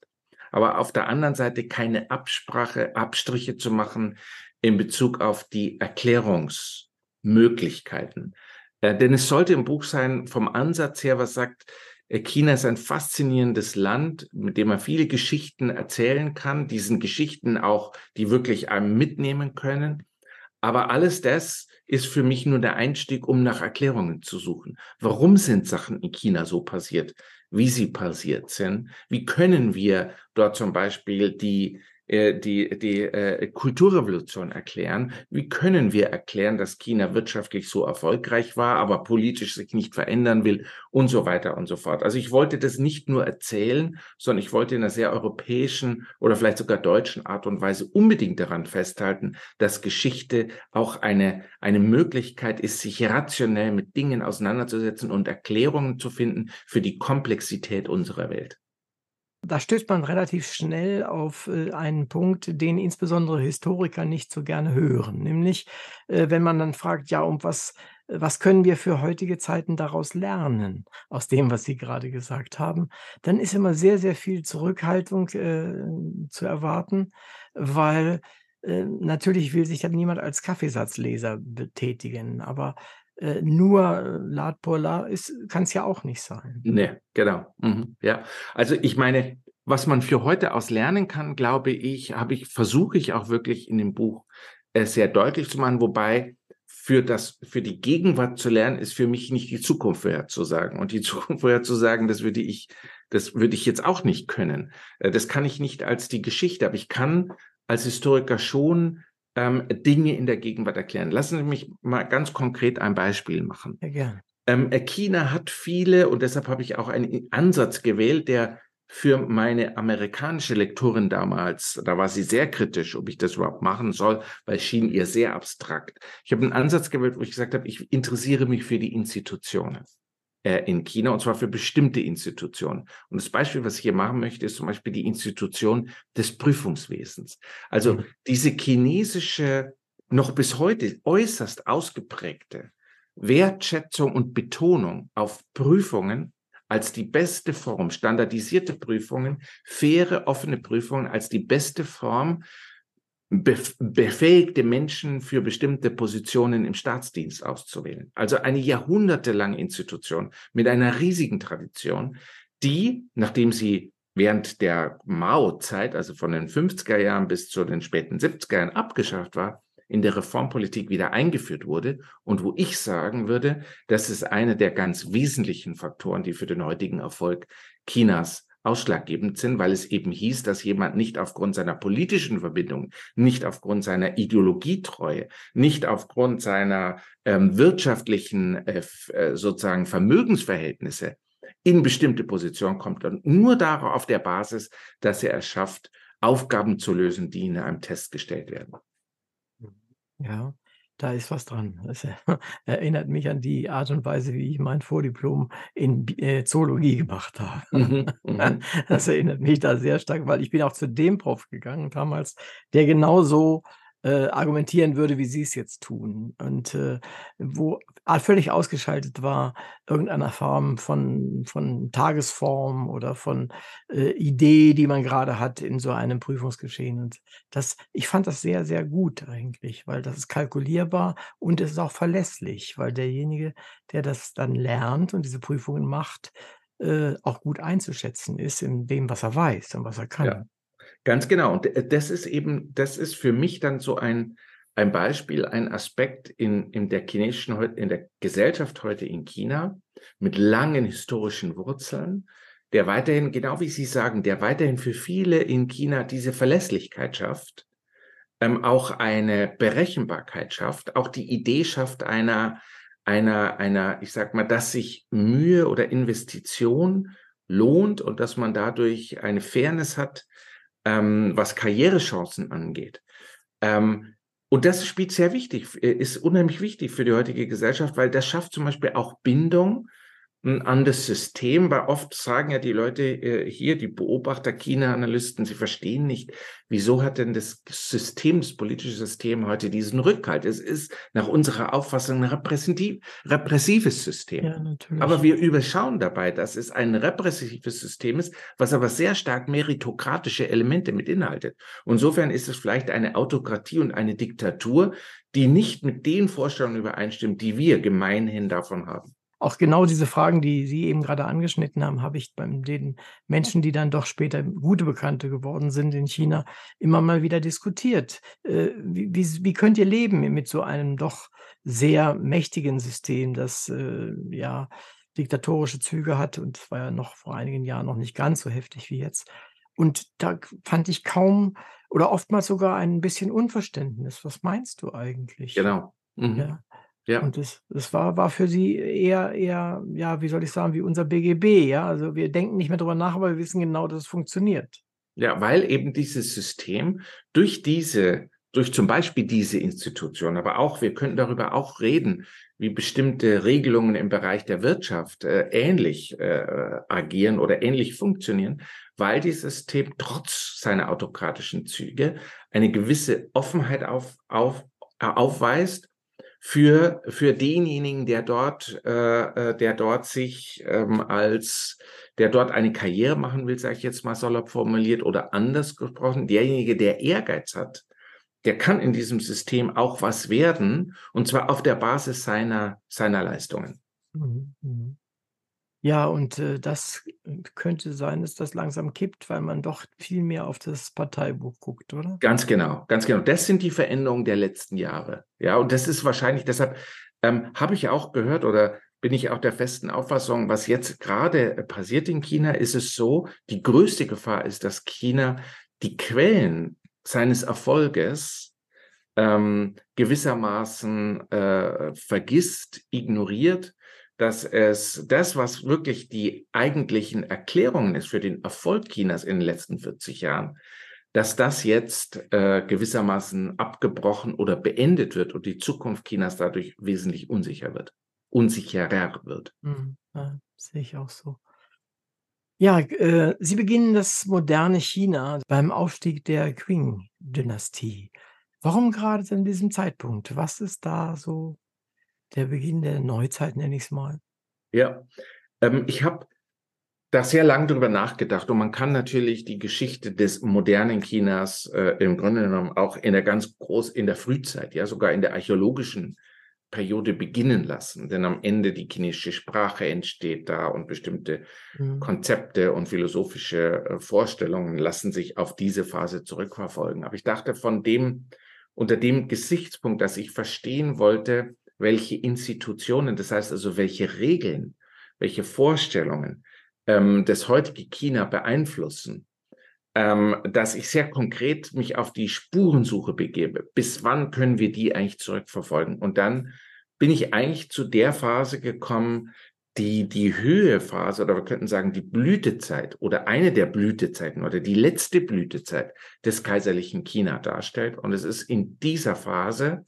aber auf der anderen Seite keine Absprache, Abstriche zu machen in Bezug auf die Erklärungsmöglichkeiten. Äh, denn es sollte im Buch sein, vom Ansatz her, was sagt, äh, China ist ein faszinierendes Land, mit dem man viele Geschichten erzählen kann, diesen Geschichten auch, die wirklich einem mitnehmen können. Aber alles das ist für mich nur der Einstieg, um nach Erklärungen zu suchen. Warum sind Sachen in China so passiert, wie sie passiert sind? Wie können wir dort zum Beispiel die die, die äh, Kulturrevolution erklären. Wie können wir erklären, dass China wirtschaftlich so erfolgreich war, aber politisch sich nicht verändern will und so weiter und so fort. Also ich wollte das nicht nur erzählen, sondern ich wollte in einer sehr europäischen oder vielleicht sogar deutschen Art und Weise unbedingt daran festhalten, dass Geschichte auch eine, eine Möglichkeit ist, sich rationell mit Dingen auseinanderzusetzen und Erklärungen zu finden für die Komplexität unserer Welt.
Da stößt man relativ schnell auf äh, einen Punkt, den insbesondere Historiker nicht so gerne hören. Nämlich, äh, wenn man dann fragt, ja, um was, was können wir für heutige Zeiten daraus lernen, aus dem, was Sie gerade gesagt haben, dann ist immer sehr, sehr viel Zurückhaltung äh, zu erwarten, weil äh, natürlich will sich ja niemand als Kaffeesatzleser betätigen, aber äh, nur Lad Polar kann es ja auch nicht sein.
Nee, genau. Mhm. Ja, also ich meine, was man für heute aus lernen kann, glaube ich, habe ich, versuche ich auch wirklich in dem Buch äh, sehr deutlich zu machen, wobei für das, für die Gegenwart zu lernen, ist für mich nicht die Zukunft vorherzusagen. Und die Zukunft vorherzusagen, das würde ich, das würde ich jetzt auch nicht können. Äh, das kann ich nicht als die Geschichte, aber ich kann als Historiker schon ähm, Dinge in der Gegenwart erklären. Lassen Sie mich mal ganz konkret ein Beispiel machen.
Ja, gerne.
Ähm, China hat viele, und deshalb habe ich auch einen Ansatz gewählt, der für meine amerikanische Lektorin damals, da war sie sehr kritisch, ob ich das überhaupt machen soll, weil es schien ihr sehr abstrakt. Ich habe einen Ansatz gewählt, wo ich gesagt habe, ich interessiere mich für die Institutionen äh, in China und zwar für bestimmte Institutionen. Und das Beispiel, was ich hier machen möchte, ist zum Beispiel die Institution des Prüfungswesens. Also mhm. diese chinesische, noch bis heute äußerst ausgeprägte Wertschätzung und Betonung auf Prüfungen als die beste Form, standardisierte Prüfungen, faire, offene Prüfungen als die beste Form befähigte Menschen für bestimmte Positionen im Staatsdienst auszuwählen. Also eine jahrhundertelange Institution mit einer riesigen Tradition, die, nachdem sie während der Mao-Zeit, also von den 50er Jahren bis zu den späten 70er Jahren abgeschafft war, in der Reformpolitik wieder eingeführt wurde und wo ich sagen würde, das ist einer der ganz wesentlichen Faktoren, die für den heutigen Erfolg Chinas ausschlaggebend sind, weil es eben hieß, dass jemand nicht aufgrund seiner politischen Verbindung, nicht aufgrund seiner Ideologietreue, nicht aufgrund seiner ähm, wirtschaftlichen äh, äh sozusagen Vermögensverhältnisse in bestimmte Positionen kommt und nur darauf auf der Basis, dass er es schafft, Aufgaben zu lösen, die in einem Test gestellt werden.
Ja, da ist was dran. Das erinnert mich an die Art und Weise, wie ich mein Vordiplom in äh, Zoologie gemacht habe. Mhm, mhm. Das erinnert mich da sehr stark, weil ich bin auch zu dem Prof gegangen damals, der genauso äh, argumentieren würde, wie Sie es jetzt tun. Und äh, wo völlig ausgeschaltet war, irgendeiner Form von, von Tagesform oder von äh, Idee, die man gerade hat in so einem Prüfungsgeschehen. Und das, ich fand das sehr, sehr gut eigentlich, weil das ist kalkulierbar und es ist auch verlässlich, weil derjenige, der das dann lernt und diese Prüfungen macht, äh, auch gut einzuschätzen ist in dem, was er weiß und was er kann.
Ja. Ganz genau. Und äh, das ist eben, das ist für mich dann so ein, ein Beispiel, ein Aspekt in, in der chinesischen, in der Gesellschaft heute in China mit langen historischen Wurzeln, der weiterhin, genau wie Sie sagen, der weiterhin für viele in China diese Verlässlichkeit schafft, ähm, auch eine Berechenbarkeit schafft, auch die Idee schafft einer, einer, einer, ich sag mal, dass sich Mühe oder Investition lohnt und dass man dadurch eine Fairness hat, ähm, was Karrierechancen angeht. Ähm, und das spielt sehr wichtig, äh, ist unheimlich wichtig für die heutige Gesellschaft, weil das schafft zum Beispiel auch Bindung an das System, weil oft sagen ja die Leute äh, hier, die Beobachter, China-Analysten, sie verstehen nicht, wieso hat denn das System, das politische System heute diesen Rückhalt? Es ist nach unserer Auffassung ein repressiv, repressives System. Ja, aber wir überschauen dabei, dass es ein repressives System ist, was aber sehr stark meritokratische Elemente mit inhaltet. Insofern ist es vielleicht eine Autokratie und eine Diktatur, die nicht mit den Vorstellungen übereinstimmt, die wir gemeinhin davon haben
auch genau diese Fragen, die Sie eben gerade angeschnitten haben, habe ich bei den Menschen, die dann doch später gute Bekannte geworden sind in China, immer mal wieder diskutiert. Äh, wie, wie, wie könnt ihr leben mit so einem doch sehr mächtigen System, das äh, ja diktatorische Züge hat und es war ja noch vor einigen Jahren noch nicht ganz so heftig wie jetzt. Und da fand ich kaum oder oftmals sogar ein bisschen Unverständnis. Was meinst du eigentlich?
Genau. Mhm.
Ja. Ja. Und das, das war, war für sie eher, eher, ja, wie soll ich sagen, wie unser BGB, ja. Also wir denken nicht mehr darüber nach, aber wir wissen genau, dass es funktioniert.
Ja, weil eben dieses System durch diese, durch zum Beispiel diese Institution, aber auch, wir könnten darüber auch reden, wie bestimmte Regelungen im Bereich der Wirtschaft äh, ähnlich äh, agieren oder ähnlich funktionieren, weil dieses System trotz seiner autokratischen Züge eine gewisse Offenheit auf, auf, äh, aufweist für, für denjenigen, der dort, äh, äh, der dort sich ähm, als, der dort eine Karriere machen will, sage ich jetzt mal salopp formuliert oder anders gesprochen, derjenige, der Ehrgeiz hat, der kann in diesem System auch was werden und zwar auf der Basis seiner, seiner Leistungen.
Mhm. Ja, und äh, das könnte sein, dass das langsam kippt, weil man doch viel mehr auf das Parteibuch guckt, oder?
Ganz genau, ganz genau. Das sind die Veränderungen der letzten Jahre. Ja, und das ist wahrscheinlich, deshalb ähm, habe ich auch gehört oder bin ich auch der festen Auffassung, was jetzt gerade passiert in China, ist es so, die größte Gefahr ist, dass China die Quellen seines Erfolges ähm, gewissermaßen äh, vergisst, ignoriert dass es das, was wirklich die eigentlichen Erklärungen ist für den Erfolg Chinas in den letzten 40 Jahren, dass das jetzt äh, gewissermaßen abgebrochen oder beendet wird und die Zukunft Chinas dadurch wesentlich unsicher wird, unsicherer wird.
Mhm, ja, sehe ich auch so. Ja, äh, Sie beginnen das moderne China beim Aufstieg der Qing-Dynastie. Warum gerade zu diesem Zeitpunkt? Was ist da so der Beginn der Neuzeit, nenne ich es mal.
Ja, ähm, ich habe da sehr lange drüber nachgedacht und man kann natürlich die Geschichte des modernen Chinas äh, im Grunde genommen auch in der ganz groß, in der Frühzeit, ja sogar in der archäologischen Periode beginnen lassen, denn am Ende die chinesische Sprache entsteht da und bestimmte mhm. Konzepte und philosophische äh, Vorstellungen lassen sich auf diese Phase zurückverfolgen. Aber ich dachte, von dem unter dem Gesichtspunkt, dass ich verstehen wollte, welche Institutionen, das heißt also welche Regeln, welche Vorstellungen ähm, das heutige China beeinflussen, ähm, dass ich sehr konkret mich auf die Spurensuche begebe. Bis wann können wir die eigentlich zurückverfolgen? Und dann bin ich eigentlich zu der Phase gekommen, die die Höhephase oder wir könnten sagen die Blütezeit oder eine der Blütezeiten oder die letzte Blütezeit des kaiserlichen China darstellt. Und es ist in dieser Phase,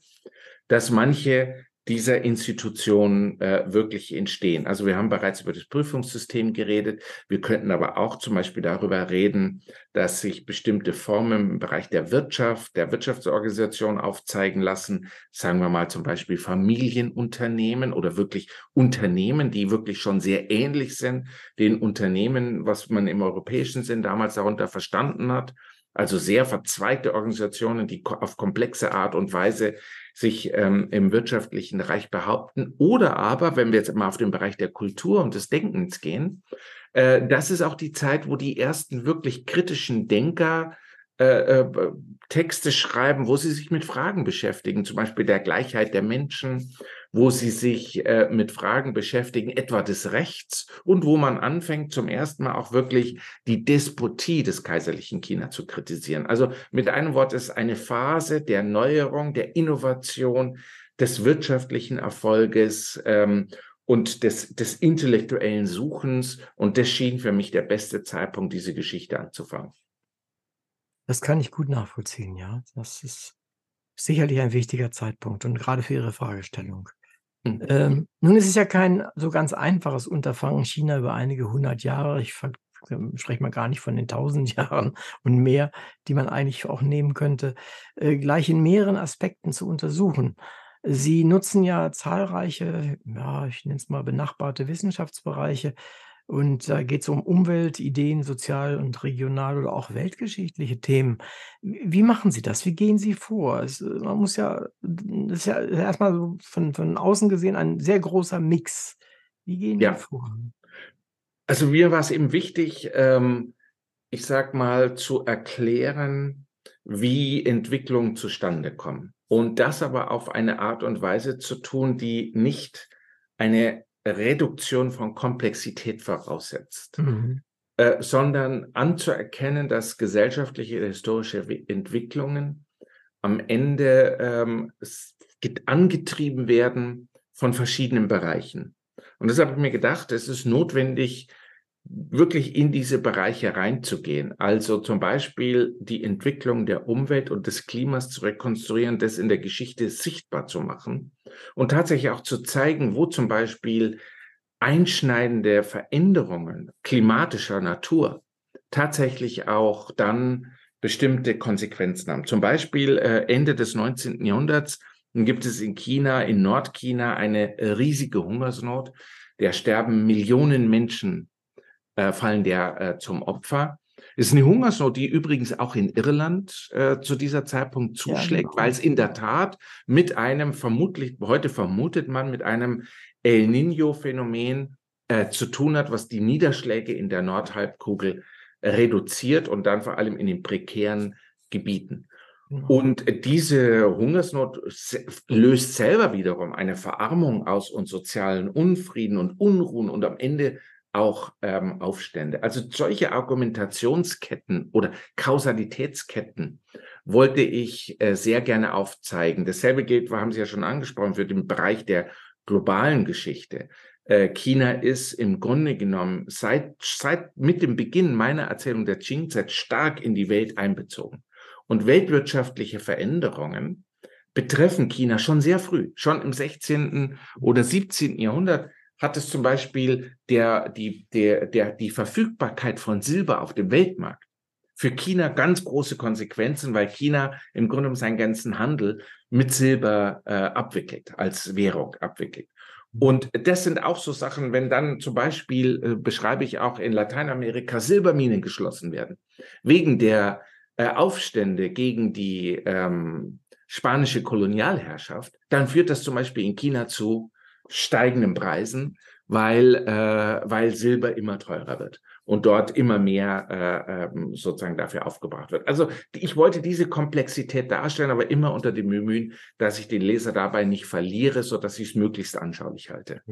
dass manche dieser Institutionen äh, wirklich entstehen. Also wir haben bereits über das Prüfungssystem geredet. Wir könnten aber auch zum Beispiel darüber reden, dass sich bestimmte Formen im Bereich der Wirtschaft, der Wirtschaftsorganisation aufzeigen lassen. Sagen wir mal zum Beispiel Familienunternehmen oder wirklich Unternehmen, die wirklich schon sehr ähnlich sind den Unternehmen, was man im europäischen Sinn damals darunter verstanden hat. Also sehr verzweigte Organisationen, die auf komplexe Art und Weise sich ähm, im wirtschaftlichen Bereich behaupten. Oder aber, wenn wir jetzt mal auf den Bereich der Kultur und des Denkens gehen, äh, das ist auch die Zeit, wo die ersten wirklich kritischen Denker äh, äh, Texte schreiben, wo sie sich mit Fragen beschäftigen, zum Beispiel der Gleichheit der Menschen, wo sie sich äh, mit Fragen beschäftigen, etwa des Rechts und wo man anfängt, zum ersten Mal auch wirklich die Despotie des kaiserlichen China zu kritisieren. Also mit einem Wort ist eine Phase der Neuerung, der Innovation, des wirtschaftlichen Erfolges ähm, und des, des intellektuellen Suchens. Und das schien für mich der beste Zeitpunkt, diese Geschichte anzufangen.
Das kann ich gut nachvollziehen, ja. Das ist sicherlich ein wichtiger Zeitpunkt und gerade für Ihre Fragestellung. Mhm. Ähm, nun ist es ja kein so ganz einfaches Unterfangen, China über einige hundert Jahre, ich ähm, spreche mal gar nicht von den tausend Jahren und mehr, die man eigentlich auch nehmen könnte, äh, gleich in mehreren Aspekten zu untersuchen. Sie nutzen ja zahlreiche, ja, ich nenne es mal benachbarte Wissenschaftsbereiche, und da geht es um Umwelt, Ideen, sozial und regional oder auch weltgeschichtliche Themen. Wie machen Sie das? Wie gehen Sie vor? Es, man muss ja, das ist ja erstmal so von, von außen gesehen ein sehr großer Mix. Wie gehen ja. Sie vor?
Also mir war es eben wichtig, ähm, ich sag mal, zu erklären, wie Entwicklungen zustande kommen. Und das aber auf eine Art und Weise zu tun, die nicht eine Reduktion von Komplexität voraussetzt, mhm. äh, sondern anzuerkennen, dass gesellschaftliche historische Entwicklungen am Ende ähm, angetrieben werden von verschiedenen Bereichen. Und deshalb habe ich mir gedacht, es ist notwendig, wirklich in diese Bereiche reinzugehen. Also zum Beispiel die Entwicklung der Umwelt und des Klimas zu rekonstruieren, das in der Geschichte sichtbar zu machen und tatsächlich auch zu zeigen, wo zum Beispiel einschneidende Veränderungen klimatischer Natur tatsächlich auch dann bestimmte Konsequenzen haben. Zum Beispiel äh, Ende des 19. Jahrhunderts gibt es in China, in Nordchina, eine riesige Hungersnot. Der sterben Millionen Menschen äh, fallen der äh, zum Opfer. Es ist eine Hungersnot, die übrigens auch in Irland äh, zu dieser Zeitpunkt zuschlägt, ja, genau. weil es in der Tat mit einem vermutlich, heute vermutet man, mit einem El Niño-Phänomen äh, zu tun hat, was die Niederschläge in der Nordhalbkugel reduziert und dann vor allem in den prekären Gebieten. Genau. Und diese Hungersnot löst selber wiederum eine Verarmung aus und sozialen Unfrieden und Unruhen und am Ende auch ähm, Aufstände. Also solche Argumentationsketten oder Kausalitätsketten wollte ich äh, sehr gerne aufzeigen. Dasselbe gilt, wir haben Sie ja schon angesprochen, für den Bereich der globalen Geschichte. Äh, China ist im Grunde genommen seit, seit mit dem Beginn meiner Erzählung der Qing-Zeit stark in die Welt einbezogen. Und weltwirtschaftliche Veränderungen betreffen China schon sehr früh. Schon im 16. oder 17. Jahrhundert hat es zum Beispiel der, die, der, der, die Verfügbarkeit von Silber auf dem Weltmarkt für China ganz große Konsequenzen, weil China im Grunde seinen ganzen Handel mit Silber äh, abwickelt, als Währung abwickelt. Und das sind auch so Sachen, wenn dann zum Beispiel, äh, beschreibe ich auch in Lateinamerika, Silberminen geschlossen werden, wegen der äh, Aufstände gegen die ähm, spanische Kolonialherrschaft, dann führt das zum Beispiel in China zu steigenden Preisen, weil, äh, weil Silber immer teurer wird. und dort immer mehr äh, ähm, sozusagen dafür aufgebracht wird. Also ich wollte diese Komplexität darstellen, aber immer unter dem Bemühen, dass ich den Leser dabei nicht verliere, so dass ich es möglichst anschaulich halte.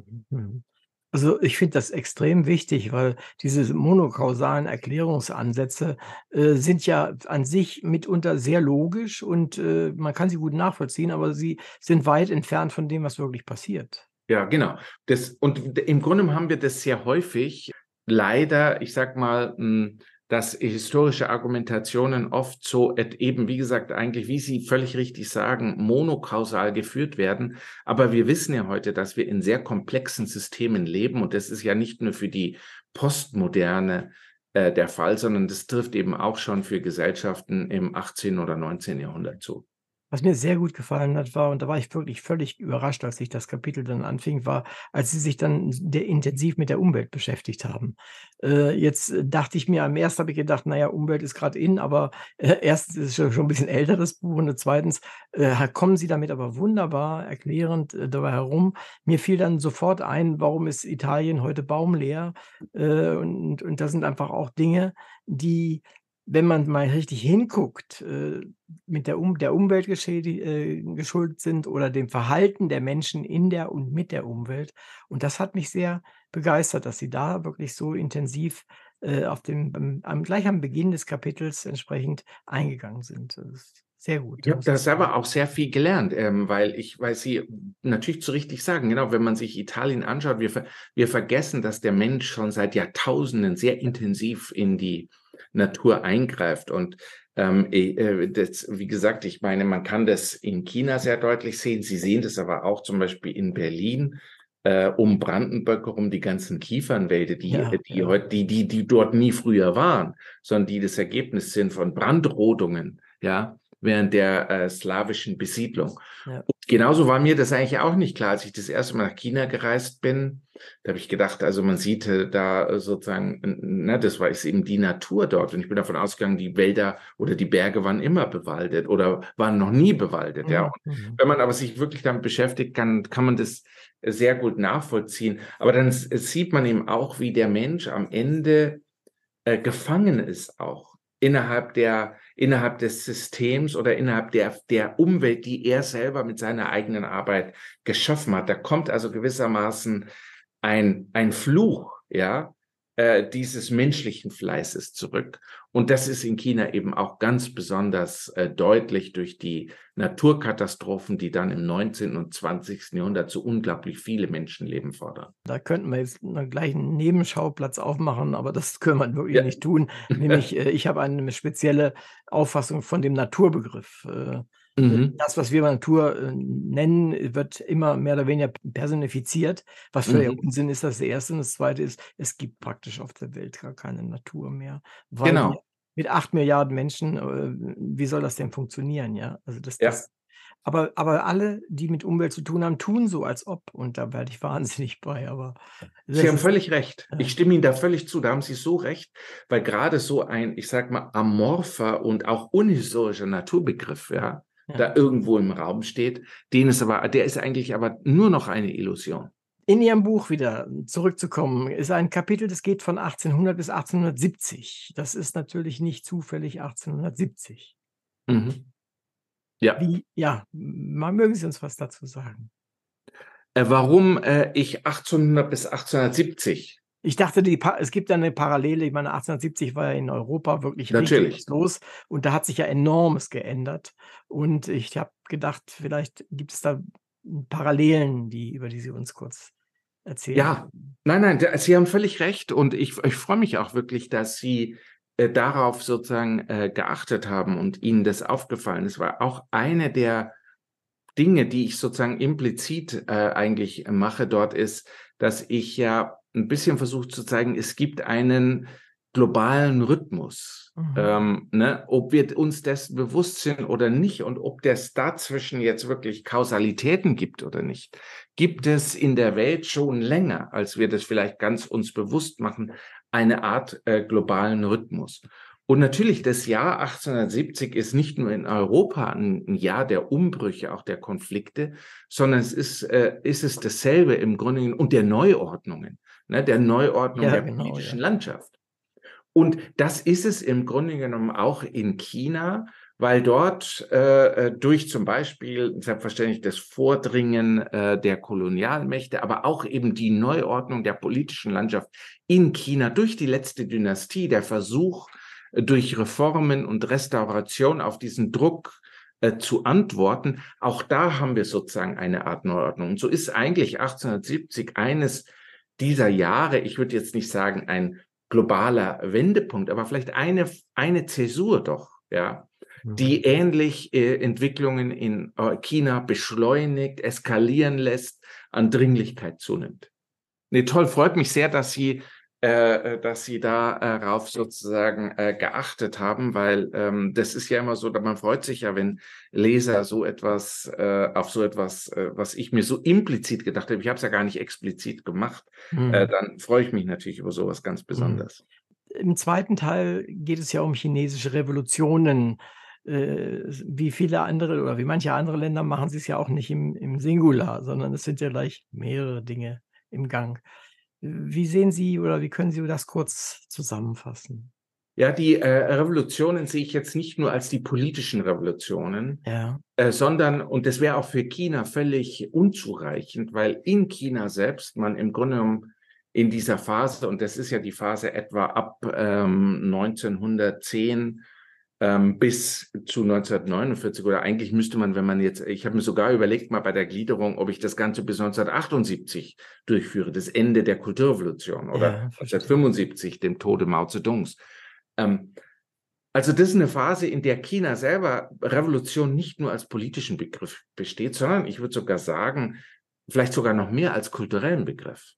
Also ich finde das extrem wichtig, weil diese monokausalen Erklärungsansätze äh, sind ja an sich mitunter sehr logisch und äh, man kann sie gut nachvollziehen, aber sie sind weit entfernt von dem, was wirklich passiert.
Ja, genau. Das, und im Grunde haben wir das sehr häufig. Leider, ich sag mal, hm, dass historische Argumentationen oft so eben, wie gesagt, eigentlich, wie Sie völlig richtig sagen, monokausal geführt werden. Aber wir wissen ja heute, dass wir in sehr komplexen Systemen leben und das ist ja nicht nur für die Postmoderne äh, der Fall, sondern das trifft eben auch schon für Gesellschaften im 18. oder 19. Jahrhundert zu.
Was mir sehr gut gefallen hat, war und da war ich wirklich völlig überrascht, als ich das Kapitel dann anfing, war, als sie sich dann intensiv mit der Umwelt beschäftigt haben. Äh, jetzt dachte ich mir am ersten habe ich gedacht, naja, Umwelt ist gerade in, aber äh, erstens ist es schon schon 'n bisschen älter, das Buch, und zweitens, äh, kommen sie damit aber wunderbar erklärend, äh, dabei herum. Mir fiel dann sofort ein, warum ist Italien heute baumleer? Äh, und und das sind einfach auch Dinge, die wenn man mal richtig hinguckt, äh, mit der, um der Umwelt äh, geschuldet sind oder dem Verhalten der Menschen in der und mit der Umwelt. Und das hat mich sehr begeistert, dass Sie da wirklich so intensiv äh, auf dem, am, gleich am Beginn des Kapitels entsprechend eingegangen sind. Das sehr gut.
Ich habe das aber auch sehr viel gelernt, ähm, weil ich, weil Sie natürlich zu richtig sagen, genau, wenn man sich Italien anschaut, wir, wir vergessen, dass der Mensch schon seit Jahrtausenden sehr intensiv in die Natur eingreift. Und ähm, äh, das, wie gesagt, ich meine, man kann das in China sehr deutlich sehen. Sie sehen das aber auch zum Beispiel in Berlin. Äh, um Brandenburg herum die ganzen Kiefernwälder, die, ja, die, ja. die, die, die dort nie früher waren, sondern die das Ergebnis sind von Brandrodungen, ja, während der äh, slawischen Besiedlung. Ja. genauso war mir das eigentlich auch nicht klar, als ich das erste Mal nach China gereist bin. Da habe ich gedacht, also man sieht äh, da äh, sozusagen, ne, das war eben die Natur dort. Und ich bin davon ausgegangen, die Wälder oder die Berge waren immer bewaldet oder waren noch nie bewaldet. Ja. Mhm. Wenn man aber sich wirklich damit beschäftigt, kann, kann man das sehr gut nachvollziehen. Aber dann sieht man eben auch, wie der Mensch am Ende äh, gefangen ist auch innerhalb der innerhalb des Systems oder innerhalb der, der Umwelt, die er selber mit seiner eigenen Arbeit geschaffen hat. Da kommt also gewissermaßen ein, ein Fluch, ja, äh, dieses menschlichen Fleißes zurück. Und das ist in China eben auch ganz besonders äh, deutlich durch die Naturkatastrophen, die dann im 19. und 20. Jahrhundert so unglaublich viele Menschenleben fordern.
Da könnten wir jetzt gleich einen Nebenschauplatz aufmachen, aber das können wir wirklich ja. nicht tun. Nämlich, äh, ich habe eine spezielle Auffassung von dem Naturbegriff. Äh, Mhm. Das, was wir Natur äh, nennen, wird immer mehr oder weniger personifiziert, was völliger mhm. Unsinn ist, das erste. Und das zweite ist, es gibt praktisch auf der Welt gar keine Natur mehr. Weil genau. Mit acht Milliarden Menschen, äh, wie soll das denn funktionieren, ja? Also das, ja. das aber, aber alle, die mit Umwelt zu tun haben, tun so, als ob. Und da werde ich wahnsinnig bei. Aber
Sie haben völlig recht. Ich stimme Ihnen da völlig zu. Da haben Sie so recht, weil gerade so ein, ich sag mal, amorpher und auch unhistorischer Naturbegriff, ja, ja. da irgendwo im Raum steht. Den ist aber, der ist eigentlich aber nur noch eine Illusion.
In Ihrem Buch wieder zurückzukommen, ist ein Kapitel, das geht von 1800 bis 1870. Das ist natürlich nicht zufällig 1870. Mhm. Ja. Wie, ja, mögen Sie uns was dazu sagen?
Äh, warum äh, ich 1800 bis 1870
ich dachte, die, es gibt eine Parallele. Ich meine, 1870 war ja in Europa wirklich
Natürlich.
los und da hat sich ja enormes geändert. Und ich habe gedacht, vielleicht gibt es da Parallelen, die, über die Sie uns kurz erzählen.
Ja, nein, nein, Sie haben völlig recht und ich, ich freue mich auch wirklich, dass Sie äh, darauf sozusagen äh, geachtet haben und Ihnen das aufgefallen ist. War auch eine der Dinge, die ich sozusagen implizit äh, eigentlich mache dort ist, dass ich ja ein bisschen versucht zu zeigen, es gibt einen globalen Rhythmus. Mhm. Ähm, ne? Ob wir uns dessen bewusst sind oder nicht und ob das dazwischen jetzt wirklich Kausalitäten gibt oder nicht, gibt es in der Welt schon länger, als wir das vielleicht ganz uns bewusst machen, eine Art äh, globalen Rhythmus. Und natürlich, das Jahr 1870 ist nicht nur in Europa ein, ein Jahr der Umbrüche, auch der Konflikte, sondern es ist, äh, ist es dasselbe im Grunde und der Neuordnungen, ne, der Neuordnung ja, der genau, politischen ja. Landschaft. Und das ist es im Grunde genommen auch in China, weil dort äh, äh, durch zum Beispiel selbstverständlich das Vordringen äh, der Kolonialmächte, aber auch eben die Neuordnung der politischen Landschaft in China durch die letzte Dynastie, der Versuch äh, durch Reformen und Restauration auf diesen Druck äh, zu antworten, auch da haben wir sozusagen eine Art Neuordnung. Und so ist eigentlich 1870 eines dieser Jahre, ich würde jetzt nicht sagen ein globaler Wendepunkt, aber vielleicht eine, eine Zäsur doch, ja, die mhm. ähnlich äh, Entwicklungen in äh, China beschleunigt, eskalieren lässt, an Dringlichkeit zunimmt. Nee, toll, freut mich sehr, dass Sie äh, äh, dass Sie darauf sozusagen äh, geachtet haben, weil ähm, das ist ja immer so, man freut sich ja, wenn Leser so etwas äh, auf so etwas, äh, was ich mir so implizit gedacht habe, ich habe es ja gar nicht explizit gemacht, mhm. äh, dann freue ich mich natürlich über sowas ganz hm. besonders.
Im zweiten Teil geht es ja um chinesische Revolutionen. Äh, wie viele andere oder wie manche andere Länder machen sie es ja auch nicht im, im Singular, sondern es sind ja gleich mehrere Dinge im Gang. Wie sehen Sie oder wie können Sie das kurz zusammenfassen?
Ja, die äh, Revolutionen sehe ich jetzt nicht nur als die politischen Revolutionen, ja. äh, sondern, und das wäre auch für China völlig unzureichend, weil in China selbst man im Grunde genommen in dieser Phase, und das ist ja die Phase etwa ab ähm, 1910 ähm, bis zu 1949 oder eigentlich müsste man, wenn man jetzt, ich habe mir sogar überlegt mal bei der Gliederung, ob ich das Ganze bis 1978 durchführe, das Ende der Kulturrevolution oder ja, 1975, dem Tode Mao Zedongs. Ähm, also das ist eine Phase, in der China selber Revolution nicht nur als politischen Begriff besteht, sondern ich würde sogar sagen, vielleicht sogar noch mehr als kulturellen Begriff.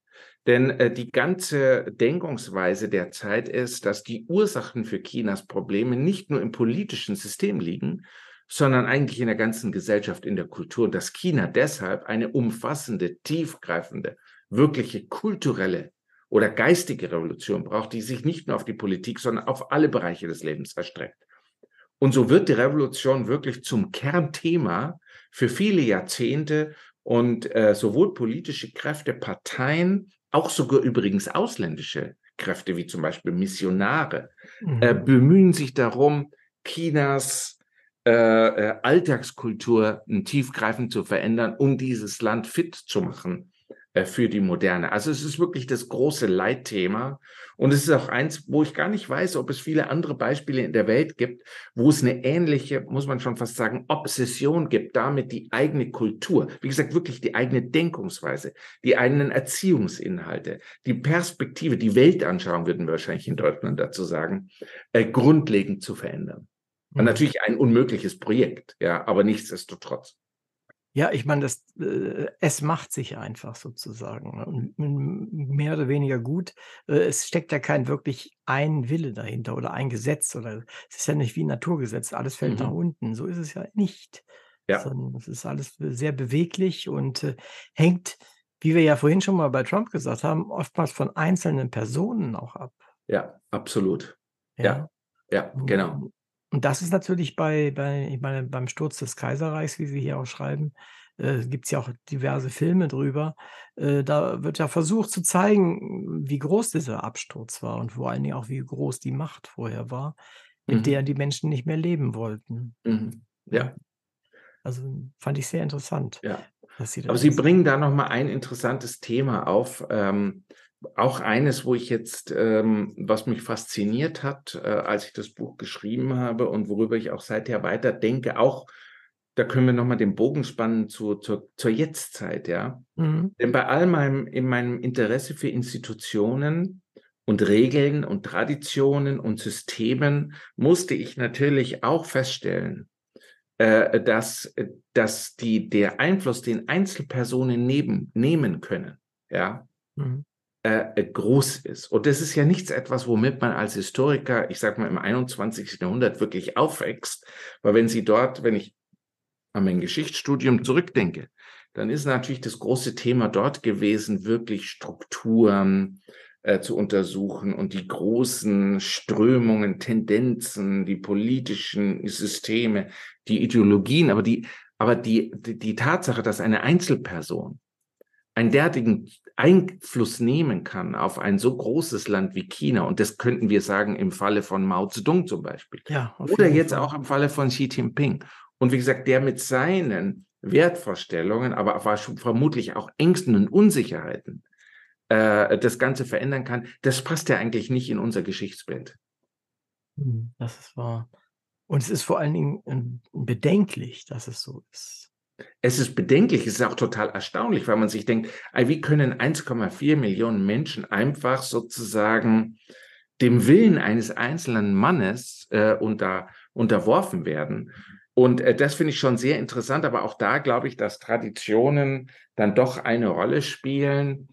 Denn äh, die ganze Denkungsweise der Zeit ist, dass die Ursachen für Chinas Probleme nicht nur im politischen System liegen, sondern eigentlich in der ganzen Gesellschaft, in der Kultur. dass China deshalb eine umfassende, tiefgreifende, wirkliche kulturelle oder geistige Revolution braucht, die sich nicht nur auf die Politik, sondern auf alle Bereiche des Lebens erstreckt. Und so wird die Revolution wirklich zum Kernthema für viele Jahrzehnte und äh, sowohl politische Kräfte, Parteien auch sogar übrigens ausländische Kräfte, wie zum Beispiel Missionare, mhm. äh, bemühen sich darum, Chinas äh, äh, Alltagskultur tiefgreifend zu verändern, um dieses Land fit zu machen äh, für die Moderne. Also es ist wirklich das große Leitthema. Und es ist auch eins, wo ich gar nicht weiß, ob es viele andere Beispiele in der Welt gibt, wo es eine ähnliche, muss man schon fast sagen, Obsession gibt, damit die eigene Kultur, wie gesagt, wirklich die eigene Denkungsweise, die eigenen Erziehungsinhalte, die Perspektive, die Weltanschauung, würden wir wahrscheinlich in Deutschland dazu sagen, äh, grundlegend zu verändern. Mhm. natürlich ein unmögliches Projekt, ja, aber nichtsdestotrotz.
Ja, ich meine, das, äh, es macht sich einfach sozusagen. Ne? Und mehr oder weniger gut. Äh, es steckt ja kein wirklich ein Wille dahinter oder ein Gesetz oder es ist ja nicht wie ein Naturgesetz, alles fällt nach mhm. unten. So ist es ja nicht. Ja. Sondern es ist alles sehr beweglich und äh, hängt, wie wir ja vorhin schon mal bei Trump gesagt haben, oftmals von einzelnen Personen auch ab.
Ja, absolut. Ja, ja, genau.
Und das ist natürlich bei bei ich meine, beim Sturz des Kaiserreichs, wie Sie hier auch schreiben, äh, gibt es ja auch diverse Filme drüber. Äh, da wird ja versucht zu zeigen, wie groß dieser Absturz war und vor allen Dingen auch, wie groß die Macht vorher war, mit Mhm. der die Menschen nicht mehr leben wollten.
Mhm. Ja.
Also, fand ich sehr interessant,
Ja. Sie Aber Sie bringen da noch mal ein interessantes Thema auf, ähm auch eines, wo ich jetzt, ähm, was mich fasziniert hat, äh, als ich das Buch geschrieben habe und worüber ich auch seither weiter denke, auch da können wir nochmal den Bogen spannen zu, zur, zur Jetztzeit, ja. Mhm. Denn bei all meinem, in meinem Interesse für Institutionen und Regeln und Traditionen und Systemen musste ich natürlich auch feststellen, äh, dass, dass die, der Einfluss, den Einzelpersonen neben, nehmen können, ja, mhm. Äh, groß ist. Und das ist ja nichts etwas, womit man als Historiker, ich sag mal im 21. Jahrhundert wirklich aufwächst, weil wenn Sie dort, wenn ich an mein Geschichtsstudium zurückdenke, dann ist natürlich das große Thema dort gewesen, wirklich Strukturen äh, zu untersuchen und die großen Strömungen, Tendenzen, die politischen Systeme, die Ideologien, aber die, aber die, die, die Tatsache, dass eine Einzelperson einen derartigen Einfluss nehmen kann auf ein so großes Land wie China, und das könnten wir sagen im Falle von Mao Zedong zum Beispiel,
Ja,
oder jetzt
Fall.
auch im Falle von Xi Jinping. Und wie gesagt, der mit seinen Wertvorstellungen, aber vermutlich auch Ängsten und Unsicherheiten äh, das Ganze verändern kann, das passt ja eigentlich nicht in unser Geschichtsbild.
Mhm, das ist wahr. Und es ist vor allen Dingen, ähm, bedenklich, dass es so ist.
Es ist bedenklich, es ist auch total erstaunlich, weil man sich denkt, wie können 1,4 Millionen Menschen einfach sozusagen dem Willen eines einzelnen Mannes äh, unter, unterworfen werden? Und äh, das finde ich schon sehr interessant, aber auch da glaube ich, dass Traditionen dann doch eine Rolle spielen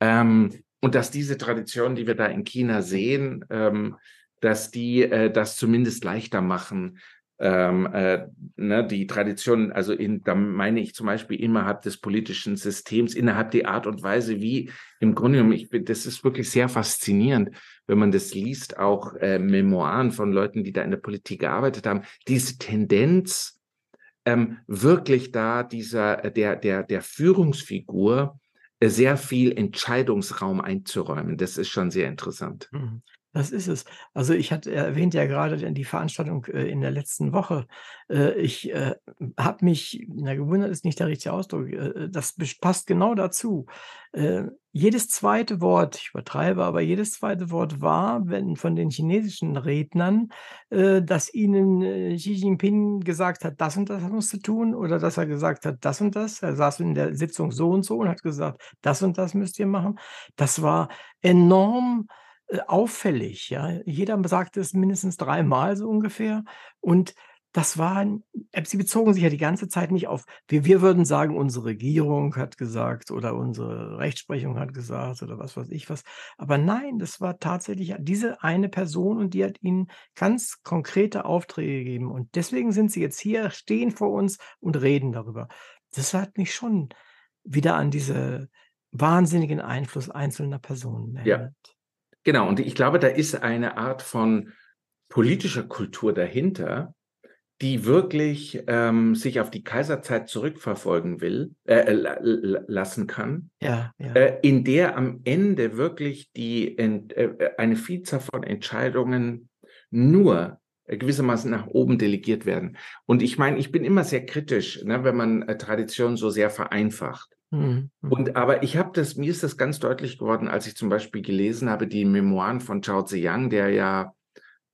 ähm, und dass diese Traditionen, die wir da in China sehen, ähm, dass die äh, das zumindest leichter machen, ähm, äh, ne, die Tradition, also in, da meine ich zum Beispiel innerhalb des politischen Systems, innerhalb der Art und Weise, wie im Grunde genommen, ich bin, das ist wirklich sehr faszinierend, wenn man das liest, auch äh, Memoiren von Leuten, die da in der Politik gearbeitet haben, diese Tendenz, ähm, wirklich da dieser, äh, der, der, der Führungsfigur äh, sehr viel Entscheidungsraum einzuräumen. Das ist schon sehr interessant.
Das ist es. Also, ich hatte erwähnt ja gerade die Veranstaltung, äh, in der letzten Woche. Äh, ich, äh, habe mich na, gewundert ist nicht der richtige Ausdruck, das passt genau dazu. Jedes zweite Wort, ich übertreibe, aber jedes zweite Wort war, wenn von den chinesischen Rednern, dass ihnen, Xi Jinping gesagt hat: „Das und das musst du tun“, oder dass er gesagt hat: „Das und das.“ Er saß in der Sitzung so und so und hat gesagt: „Das und das müsst ihr machen.“ Das war enorm, auffällig, ja. Jeder sagte es mindestens dreimal so ungefähr. Und das waren äh, sie bezogen sich ja die ganze Zeit nicht auf wir wir würden sagen, unsere Regierung hat gesagt oder unsere Rechtsprechung hat gesagt oder was weiß ich was. Aber nein, das war tatsächlich diese eine Person und die hat ihnen ganz konkrete Aufträge gegeben. Und deswegen sind sie jetzt hier, stehen vor uns und reden darüber. Das hat mich schon wieder an diese wahnsinnigen Einfluss einzelner Personen
Ja. Genau, und ich glaube, da ist eine Art von politischer Kultur dahinter, die wirklich ähm, sich auf die Kaiserzeit zurückverfolgen will, äh, la- lassen kann,
Ja, ja.
äh, in der am Ende wirklich die Ent, äh, eine Vielzahl von Entscheidungen nur äh, gewissermaßen nach oben delegiert werden. Und ich meine, ich bin immer sehr kritisch, ne, wenn man äh, Tradition so sehr vereinfacht.
Mhm, mhm.
Und aber ich habe das, mir ist das ganz deutlich geworden, als ich zum Beispiel gelesen habe, die Memoiren von Zhao Ziyang, der ja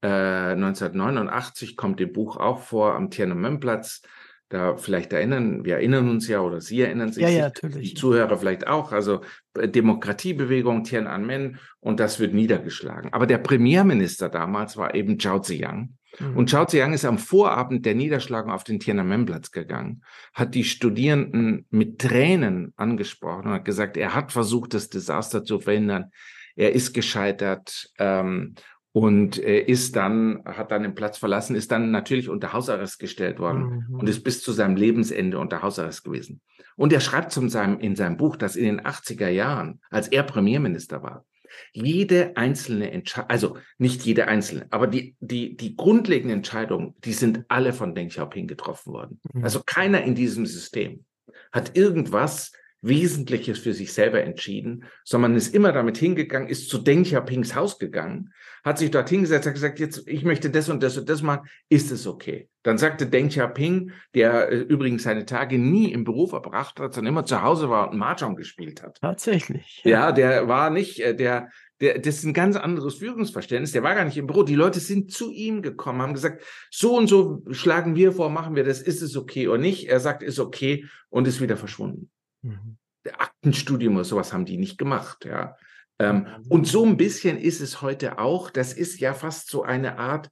äh, 1989 kommt im Buch auch vor am Tiananmenplatz. Da vielleicht erinnern, wir erinnern uns ja oder Sie erinnern sich,
Ja, ja,
die. Zuhörer vielleicht auch, also äh, Demokratiebewegung Tiananmen und das wird niedergeschlagen. Aber der Premierminister damals war eben Zhao Ziyang.
Mhm.
Und Zhao Ziyang ist am Vorabend der Niederschlagung auf den Tiananmenplatz gegangen, hat die Studierenden mit Tränen angesprochen und hat gesagt, er hat versucht, das Desaster zu verhindern. Er ist gescheitert ähm, und ist dann, hat dann den Platz verlassen, ist dann natürlich unter Hausarrest gestellt worden
Mhm.
und ist bis zu seinem Lebensende unter Hausarrest gewesen. Und er schreibt zum seinem, in seinem Buch, dass in den 80er Jahren, als er Premierminister war, jede einzelne Entscheidung, also nicht jede einzelne, aber die, die, die grundlegenden Entscheidungen, die sind alle von Deng Xiaoping getroffen worden.
Mhm.
Also keiner in diesem System hat irgendwas Wesentliches für sich selber entschieden, sondern ist immer damit hingegangen, ist zu Deng Xiaopings Haus gegangen, hat sich dort hingesetzt, hat gesagt, jetzt, ich möchte das und das und das machen, ist es okay? Dann sagte Deng Xiaoping, der äh, übrigens seine Tage nie im Büro verbracht hat, sondern immer zu Hause war und Mahjong gespielt hat.
Tatsächlich.
Ja, der war nicht, äh, der, der, das ist ein ganz anderes Führungsverständnis. Der war gar nicht im Büro. Die Leute sind zu ihm gekommen, haben gesagt, so und so schlagen wir vor, machen wir das, ist es okay oder nicht? Er sagt, ist okay und ist wieder verschwunden.
Mhm.
Der Aktenstudium oder sowas haben die nicht gemacht, ja. Ähm, und so ein bisschen ist es heute auch. Das ist ja fast so eine Art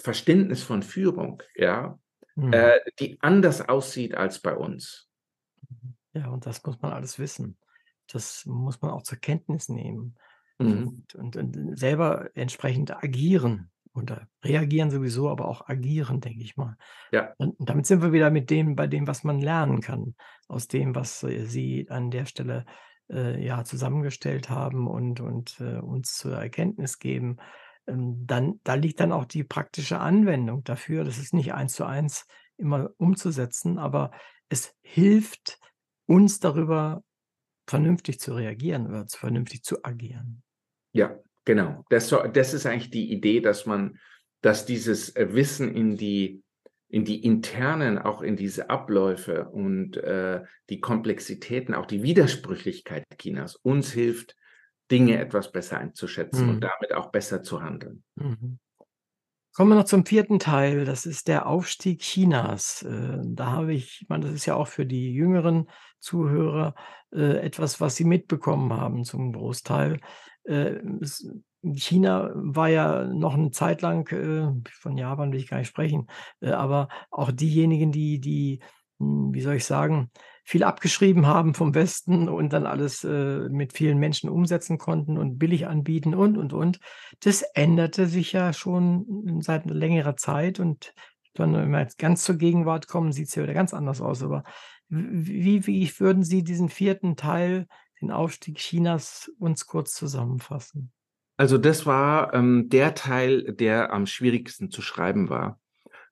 Verständnis von Führung, ja,
Mhm.
äh, die anders aussieht als bei uns.
Ja, und das muss man alles wissen. Das muss man auch zur Kenntnis nehmen
Mhm.
und, und, und selber entsprechend agieren. Oder reagieren sowieso, aber auch agieren, denke ich mal.
Ja.
Und damit sind wir wieder mit dem, bei dem, was man lernen kann, aus dem, was äh, Sie an der Stelle äh, ja zusammengestellt haben und, und äh, uns zur Erkenntnis geben. Ähm, dann, da liegt dann auch die praktische Anwendung dafür. Das ist nicht eins zu eins immer umzusetzen, aber es hilft uns darüber vernünftig zu reagieren oder vernünftig zu agieren.
Ja, genau. Das, das ist eigentlich die Idee, dass man, dass dieses äh, Wissen in die, in die internen, auch in diese Abläufe und äh, die Komplexitäten, auch die Widersprüchlichkeit Chinas uns hilft, Dinge etwas besser einzuschätzen mhm. und damit auch besser zu handeln. Mhm.
Kommen wir noch zum vierten Teil. Das ist der Aufstieg Chinas. Äh, da habe ich, ich meine, das ist ja auch für die jüngeren Zuhörer äh, etwas, was sie mitbekommen haben zum Großteil. Äh, China war ja noch eine Zeit lang, von Japan will ich gar nicht sprechen, aber auch diejenigen, die, die, hm, wie soll ich sagen, viel abgeschrieben haben vom Westen und dann alles äh, mit vielen Menschen umsetzen konnten und billig anbieten und, und, und. Das änderte sich ja schon seit längerer Zeit und wenn wir jetzt ganz zur Gegenwart kommen, sieht es ja wieder ganz anders aus. Aber wie, wie würden Sie diesen vierten Teil, den Aufstieg Chinas, uns kurz zusammenfassen?
Also das war ähm, der Teil, der am schwierigsten zu schreiben war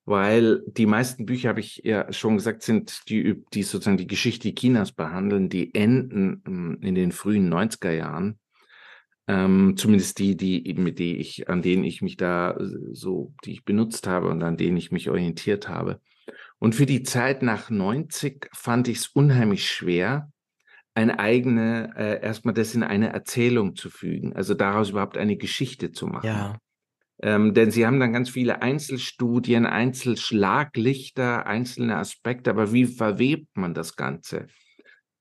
weil die meisten Bücher, habe ich ja schon gesagt, sind die, die sozusagen die Geschichte Chinas behandeln, die enden hm, in den frühen 90er Jahren. Ähm, zumindest die, die, mit die ich, an denen ich mich da äh, so, die ich benutzt habe und an denen ich mich orientiert habe. Und für die Zeit nach 90 fand ich es unheimlich schwer, eine eigene, äh, erstmal das in eine Erzählung zu fügen, also daraus überhaupt eine Geschichte zu machen. Ja. Ähm, denn sie haben dann ganz viele Einzelstudien, Einzelschlaglichter, einzelne Aspekte, aber wie verwebt man das Ganze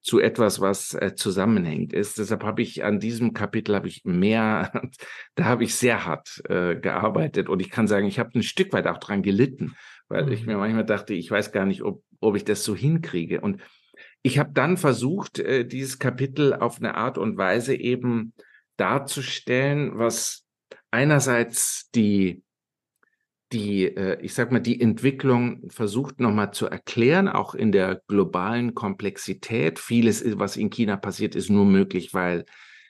zu etwas, was äh, zusammenhängt ist? Deshalb habe ich an diesem Kapitel habe ich mehr, da habe ich sehr hart äh, gearbeitet und ich kann sagen, ich habe ein Stück weit auch dran gelitten, weil mhm. ich mir manchmal dachte, ich weiß gar nicht, ob, ob ich das so hinkriege. Und ich habe dann versucht, äh, dieses Kapitel auf eine Art und Weise eben darzustellen, was einerseits die, die, äh, ich sag mal, die Entwicklung versucht nochmal zu erklären, auch in der globalen Komplexität. Vieles, was in China passiert, ist nur möglich, weil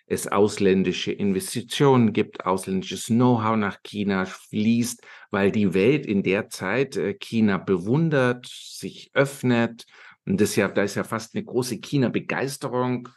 es ausländische Investitionen gibt, ausländisches Know-how nach China fließt, weil die Welt in der Zeit äh, China bewundert, sich öffnet. Und das ja, da ist ja fast eine große China-Begeisterung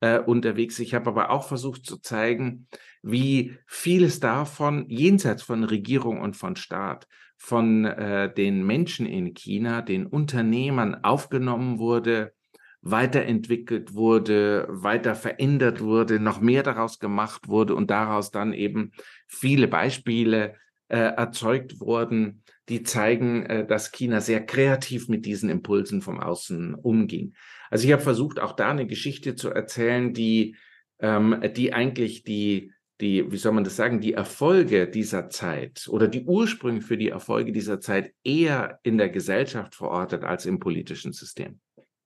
äh, unterwegs. Ich habe aber auch versucht zu zeigen, wie vieles davon jenseits von Regierung und von Staat von äh, den Menschen in China, den Unternehmern aufgenommen wurde, weiterentwickelt wurde, weiter verändert wurde, noch mehr daraus gemacht wurde und daraus dann eben viele Beispiele äh, erzeugt wurden, die zeigen, äh, dass China sehr kreativ mit diesen Impulsen vom Außen umging. Also ich habe versucht, auch da eine Geschichte zu erzählen, die, ähm, die eigentlich die die, wie soll man das sagen, die Erfolge dieser Zeit oder die Ursprünge für die Erfolge dieser Zeit eher in der Gesellschaft verortet als im politischen System.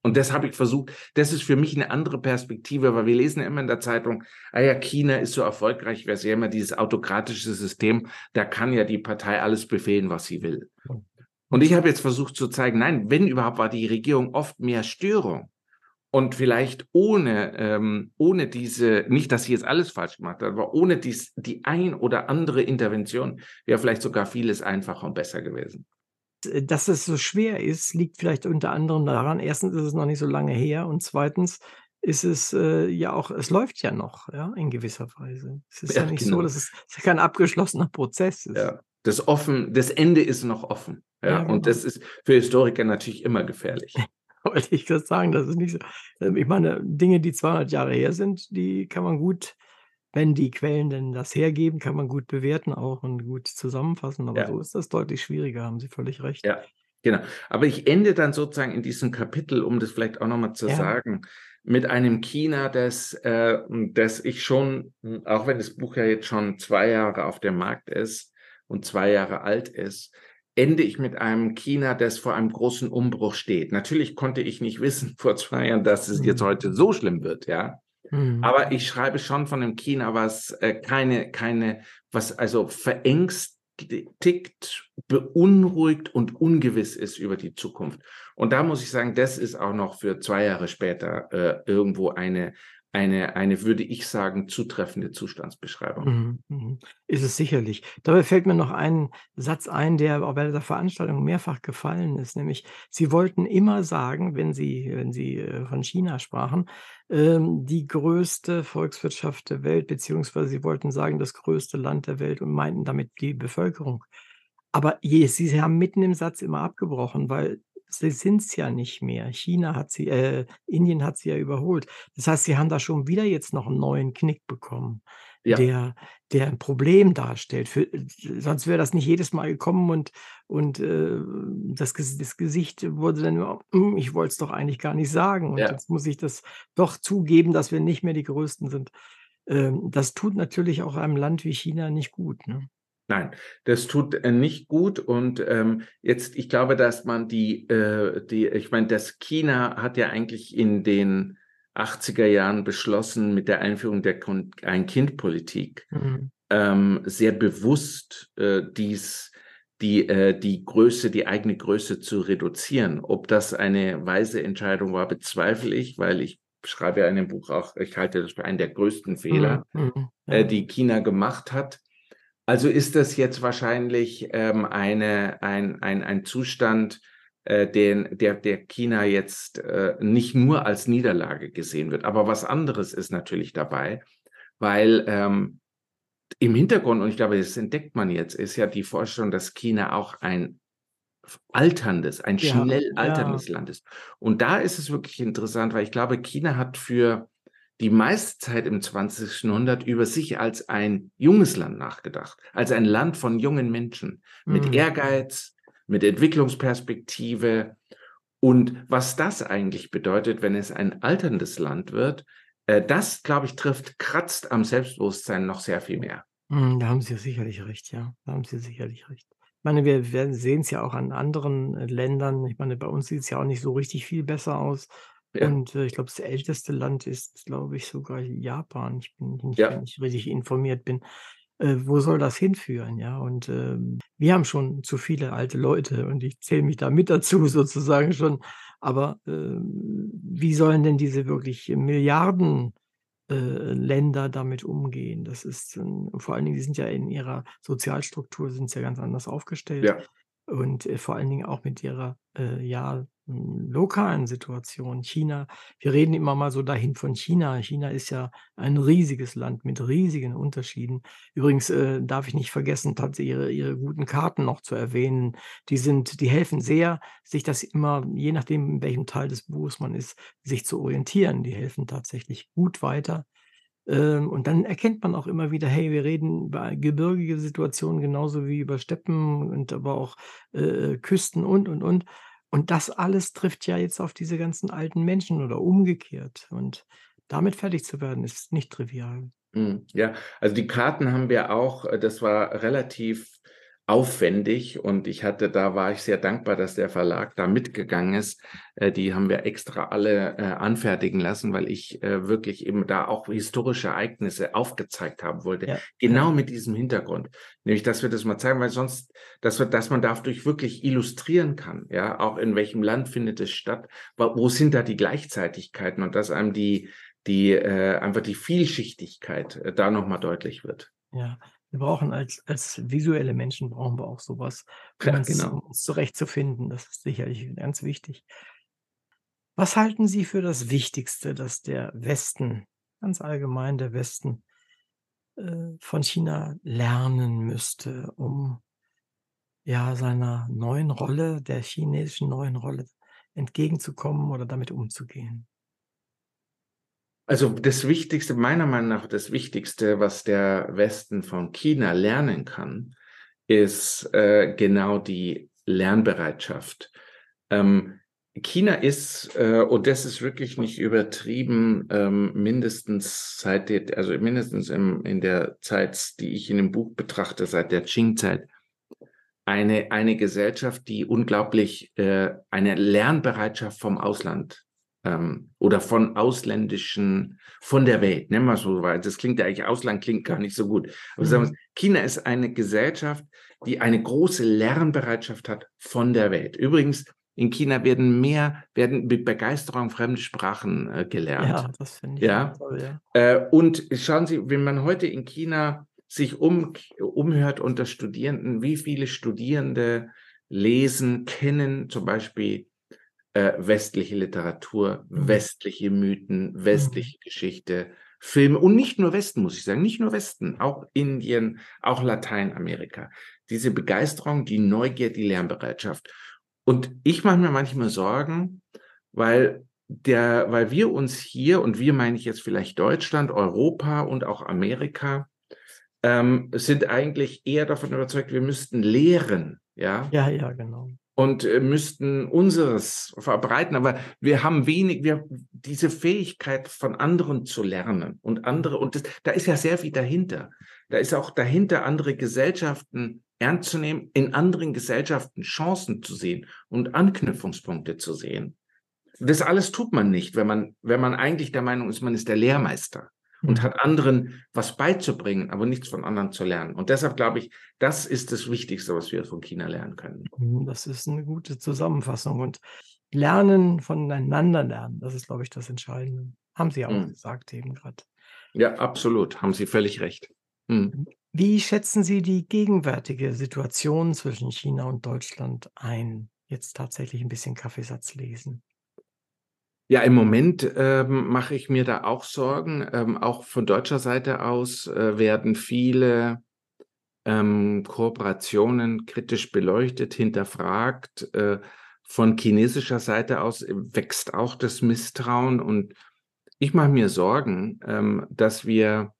Und das habe ich versucht, das ist für mich eine andere Perspektive, weil wir lesen immer in der Zeitung, ah ja, China ist so erfolgreich, wäre ja immer dieses autokratische System, da kann ja die Partei alles befehlen, was sie will. Und ich habe jetzt versucht zu zeigen, nein, wenn überhaupt war die Regierung oft mehr Störung und vielleicht ohne, ähm, ohne diese, nicht, dass sie jetzt alles falsch gemacht hat, aber ohne dies, die ein oder andere Intervention wäre vielleicht sogar vieles einfacher und besser gewesen.
Dass es so schwer ist, liegt vielleicht unter anderem daran, erstens ist es noch nicht so lange her und zweitens ist es äh, ja auch, es läuft ja noch, ja, in gewisser Weise. Es ist ja, ja nicht genau. so, dass es, es kein abgeschlossener Prozess ist.
Ja. Das offen, das Ende ist noch offen. Ja, ja genau. und das ist für Historiker natürlich immer gefährlich.
wollte ich gerade sagen, das ist nicht so. Ähm, ich meine, Dinge, die 200 Jahre her sind, die kann man gut, wenn die Quellen denn das hergeben, kann man gut bewerten auch und gut zusammenfassen. Aber ja. so ist das deutlich schwieriger, haben Sie völlig recht.
Ja, genau. Aber ich ende dann sozusagen in diesem Kapitel, um das vielleicht auch nochmal zu ja. sagen, mit einem China, das, äh, das ich schon, auch wenn das Buch ja jetzt schon zwei Jahre auf dem Markt ist und zwei Jahre alt ist, ende ich mit einem China, das vor einem großen Umbruch steht. Natürlich konnte ich nicht wissen vor zwei Jahren, dass es jetzt mhm. heute so schlimm wird, ja. Mhm. Aber ich schreibe schon von einem China, was äh, keine, keine, was also verängstigt, beunruhigt und ungewiss ist über die Zukunft. Und da muss ich sagen, das ist auch noch für zwei Jahre später äh, irgendwo eine, eine, eine, würde ich sagen, zutreffende Zustandsbeschreibung.
Mhm, mhm. Ist es sicherlich. Dabei fällt mir noch ein Satz ein, der auch bei der Veranstaltung mehrfach gefallen ist, nämlich Sie wollten immer sagen, wenn Sie, wenn Sie äh, von China sprachen, ähm, die größte Volkswirtschaft der Welt, beziehungsweise Sie wollten sagen, das größte Land der Welt und meinten damit die Bevölkerung. Aber Sie haben mitten im Satz immer abgebrochen, weil sie sind es ja nicht mehr. China hat sie äh, Indien hat sie ja überholt. Das heißt, sie haben da schon wieder jetzt noch einen neuen Knick bekommen,
Ja.
der der 'n Problem darstellt. Für sonst wäre das nicht jedes Mal gekommen und und, äh, das das Gesicht wurde dann immer: „Hm, ich wollte es doch eigentlich gar nicht sagen und
Ja.
jetzt muss ich das doch zugeben, dass wir nicht mehr die Größten sind.“ Ähm, das tut natürlich auch einem Land wie China nicht gut, ne?
Nein, das tut, äh, nicht gut und, ähm, jetzt ich glaube, dass man die äh, die ich meine, das China hat ja eigentlich in den 80er Jahren beschlossen mit der Einführung der Ein-Kind-Politik,
Mhm.
ähm, sehr bewusst, äh, dies die äh, die Größe die eigene Größe zu reduzieren. Ob das eine weise Entscheidung war, bezweifle ich, weil ich schreibe ja in dem Buch auch ich halte das für einen der größten Fehler,
Mhm, mhm,
äh, die China gemacht hat. Also ist das jetzt wahrscheinlich, ähm, eine ein ein ein Zustand, äh, den der der China jetzt, äh, nicht nur als Niederlage gesehen wird. Aber was anderes ist natürlich dabei, weil, ähm, im Hintergrund, und ich glaube, das entdeckt man jetzt, ist ja die Vorstellung, dass China auch ein alterndes ein
Ja,
schnell
ja.
alterndes Land ist. Und da ist es wirklich interessant, weil ich glaube, China hat für die meiste Zeit im 20. Jahrhundert über sich als ein junges Land nachgedacht, als ein Land von jungen Menschen mit
Mhm.
Ehrgeiz, mit Entwicklungsperspektive. Und was das eigentlich bedeutet, wenn es ein alterndes Land wird, äh, das, glaube ich, trifft kratzt am Selbstbewusstsein noch sehr viel mehr.
Mhm, da haben Sie sicherlich recht, ja. Da haben Sie sicherlich recht. Ich meine, wir wir sehen's ja auch an anderen, äh, Ländern. Ich meine, bei uns sieht's ja auch nicht so richtig viel besser aus.
Ja.
Und, äh, ich glaube, das älteste Land ist, glaube ich, sogar Japan. Ich bin nicht wenn
Ja.
ich richtig informiert bin. Äh, wo soll das hinführen, ja? Und, ähm, wir haben schon zu viele alte Leute und ich zähle mich da mit dazu sozusagen schon. Aber, ähm, wie sollen denn diese wirklich Milliarden äh, Länder damit umgehen? Das ist, ähm vor allen Dingen, die sind ja in ihrer Sozialstruktur sind ja ganz anders aufgestellt
Ja.
Und, äh, vor allen Dingen auch mit ihrer, äh, ja, hm, lokalen Situation. China wir reden immer mal so dahin von China. China ist ja ein riesiges Land mit riesigen Unterschieden. Übrigens, äh, darf ich nicht vergessen, tat ihre ihre guten Karten noch zu erwähnen. Die sind die helfen sehr, sich das immer je nachdem, in welchem Teil des Buches man ist, sich zu orientieren. Die helfen tatsächlich gut weiter. Ähm, und dann erkennt man auch immer wieder: Hey, wir reden über gebirgige Situationen genauso wie über Steppen und aber auch, äh, Küsten und, und, und. Und das alles trifft ja jetzt auf diese ganzen alten Menschen oder umgekehrt. Und damit fertig zu werden, ist nicht trivial.
Mhm, ja, also die Karten haben wir auch äh, das war relativ aufwendig und ich hatte da war ich sehr dankbar, dass der Verlag da mitgegangen ist. Äh, die haben wir extra alle, äh, anfertigen lassen, weil ich, äh, wirklich eben da auch historische Ereignisse aufgezeigt haben wollte,
Ja,
genau
ja.
mit diesem Hintergrund. Nämlich, dass wir das mal zeigen, weil sonst dass wir dass man dadurch wirklich illustrieren kann, ja, auch in welchem Land findet es statt, wo sind da die Gleichzeitigkeiten und dass einem die die, äh einfach die Vielschichtigkeit, äh, da noch mal deutlich wird.
Ja, wir brauchen als als visuelle Menschen brauchen wir auch so was, um
Ja,
uns um
genau.
uns zurechtzufinden. Das ist sicherlich ganz wichtig. Was halten Sie für das Wichtigste, das der Westen, ganz allgemein der Westen, äh, von China lernen müsste, um ja, seiner neuen Rolle, der chinesischen neuen Rolle entgegenzukommen oder damit umzugehen?
Also, das Wichtigste meiner Meinung nach das Wichtigste, was der Westen von China lernen kann, ist, äh, genau die Lernbereitschaft. Ähm, China ist, äh und das ist wirklich nicht übertrieben, ähm, mindestens seit der also mindestens im in der Zeit, die ich in dem Buch betrachte, seit der Qing-Zeit, eine eine Gesellschaft, die unglaublich, äh eine Lernbereitschaft vom Ausland, ähm, oder von ausländischen von der Welt, nennen wir's so, weil das klingt ja eigentlich Ausland klingt gar nicht so gut. Aber sagen
Mhm.
wir's, China ist eine Gesellschaft, die eine große Lernbereitschaft hat von der Welt. Übrigens in China werden mehr, werden mit Begeisterung fremde Sprachen äh, gelernt.
Ja, das finde ich
Ja.
toll, ja.
Äh, und schauen Sie, wenn man heute in China sich um, umhört unter Studierenden, wie viele Studierende lesen, kennen zum Beispiel äh, westliche Literatur,
Mhm.
westliche Mythen, westliche Geschichte, Filme und nicht nur Westen, muss ich sagen, nicht nur Westen, auch Indien, auch Lateinamerika. Diese Begeisterung, die Neugier, die Lernbereitschaft. Und ich mache mir manchmal Sorgen, weil der, weil wir uns hier, und wir meine ich jetzt vielleicht Deutschland, Europa und auch Amerika, ähm, sind eigentlich eher davon überzeugt, wir müssten lehren, ja,
Ja, ja, genau.
Und äh, müssten unseres verbreiten, aber wir haben wenig, wir diese Fähigkeit von anderen zu lernen und andere, und das, da ist ja sehr viel dahinter. Da ist auch dahinter, andere Gesellschaften ernst zu nehmen, in anderen Gesellschaften Chancen zu sehen und Anknüpfungspunkte zu sehen. Das alles tut man nicht, wenn man, wenn man eigentlich der Meinung ist, man ist der Lehrmeister und
Mhm.
hat anderen was beizubringen, aber nichts von anderen zu lernen. Und deshalb glaube ich, das ist das Wichtigste, was wir von China lernen können.
Mhm, Das ist eine gute Zusammenfassung. Und lernen, voneinander lernen, das ist, glaube ich, das Entscheidende. Haben Sie auch
Mhm.
gesagt eben gerade.
Ja, absolut. Haben Sie völlig recht. Hm.
Wie schätzen Sie die gegenwärtige Situation zwischen China und Deutschland ein? Jetzt tatsächlich ein bisschen Kaffeesatz lesen.
Ja, im Moment ähm, mache ich mir da auch Sorgen. Ähm, auch von deutscher Seite aus äh, werden viele ähm, Kooperationen kritisch beleuchtet, hinterfragt. Äh, von chinesischer Seite aus wächst auch das Misstrauen. Und ich mache mir Sorgen, ähm, dass wir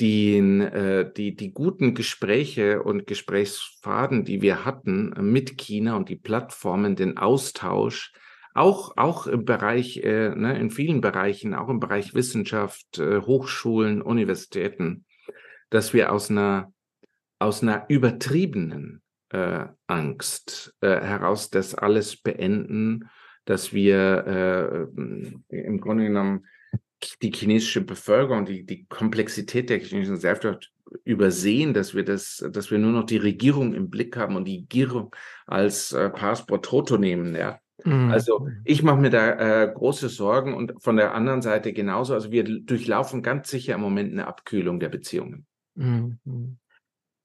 den, äh, die, die guten Gespräche und Gesprächsfaden, die wir hatten äh, mit China und die Plattformen, den Austausch, auch, auch im Bereich, äh, ne, in vielen Bereichen, auch im Bereich Wissenschaft, äh, Hochschulen, Universitäten, dass wir aus einer, aus einer übertriebenen äh, Angst äh, heraus das alles beenden, dass wir äh, im Grunde genommen die chinesische Bevölkerung, die, die Komplexität der chinesischen Gesellschaft übersehen, dass wir das, dass wir nur noch die Regierung im Blick haben und die Regierung als äh, Passport Toto nehmen, ja. Also
Mhm.
ich mache mir da äh, große Sorgen und von der anderen Seite genauso. Also wir durchlaufen ganz sicher im Moment eine Abkühlung der Beziehungen.
Mhm.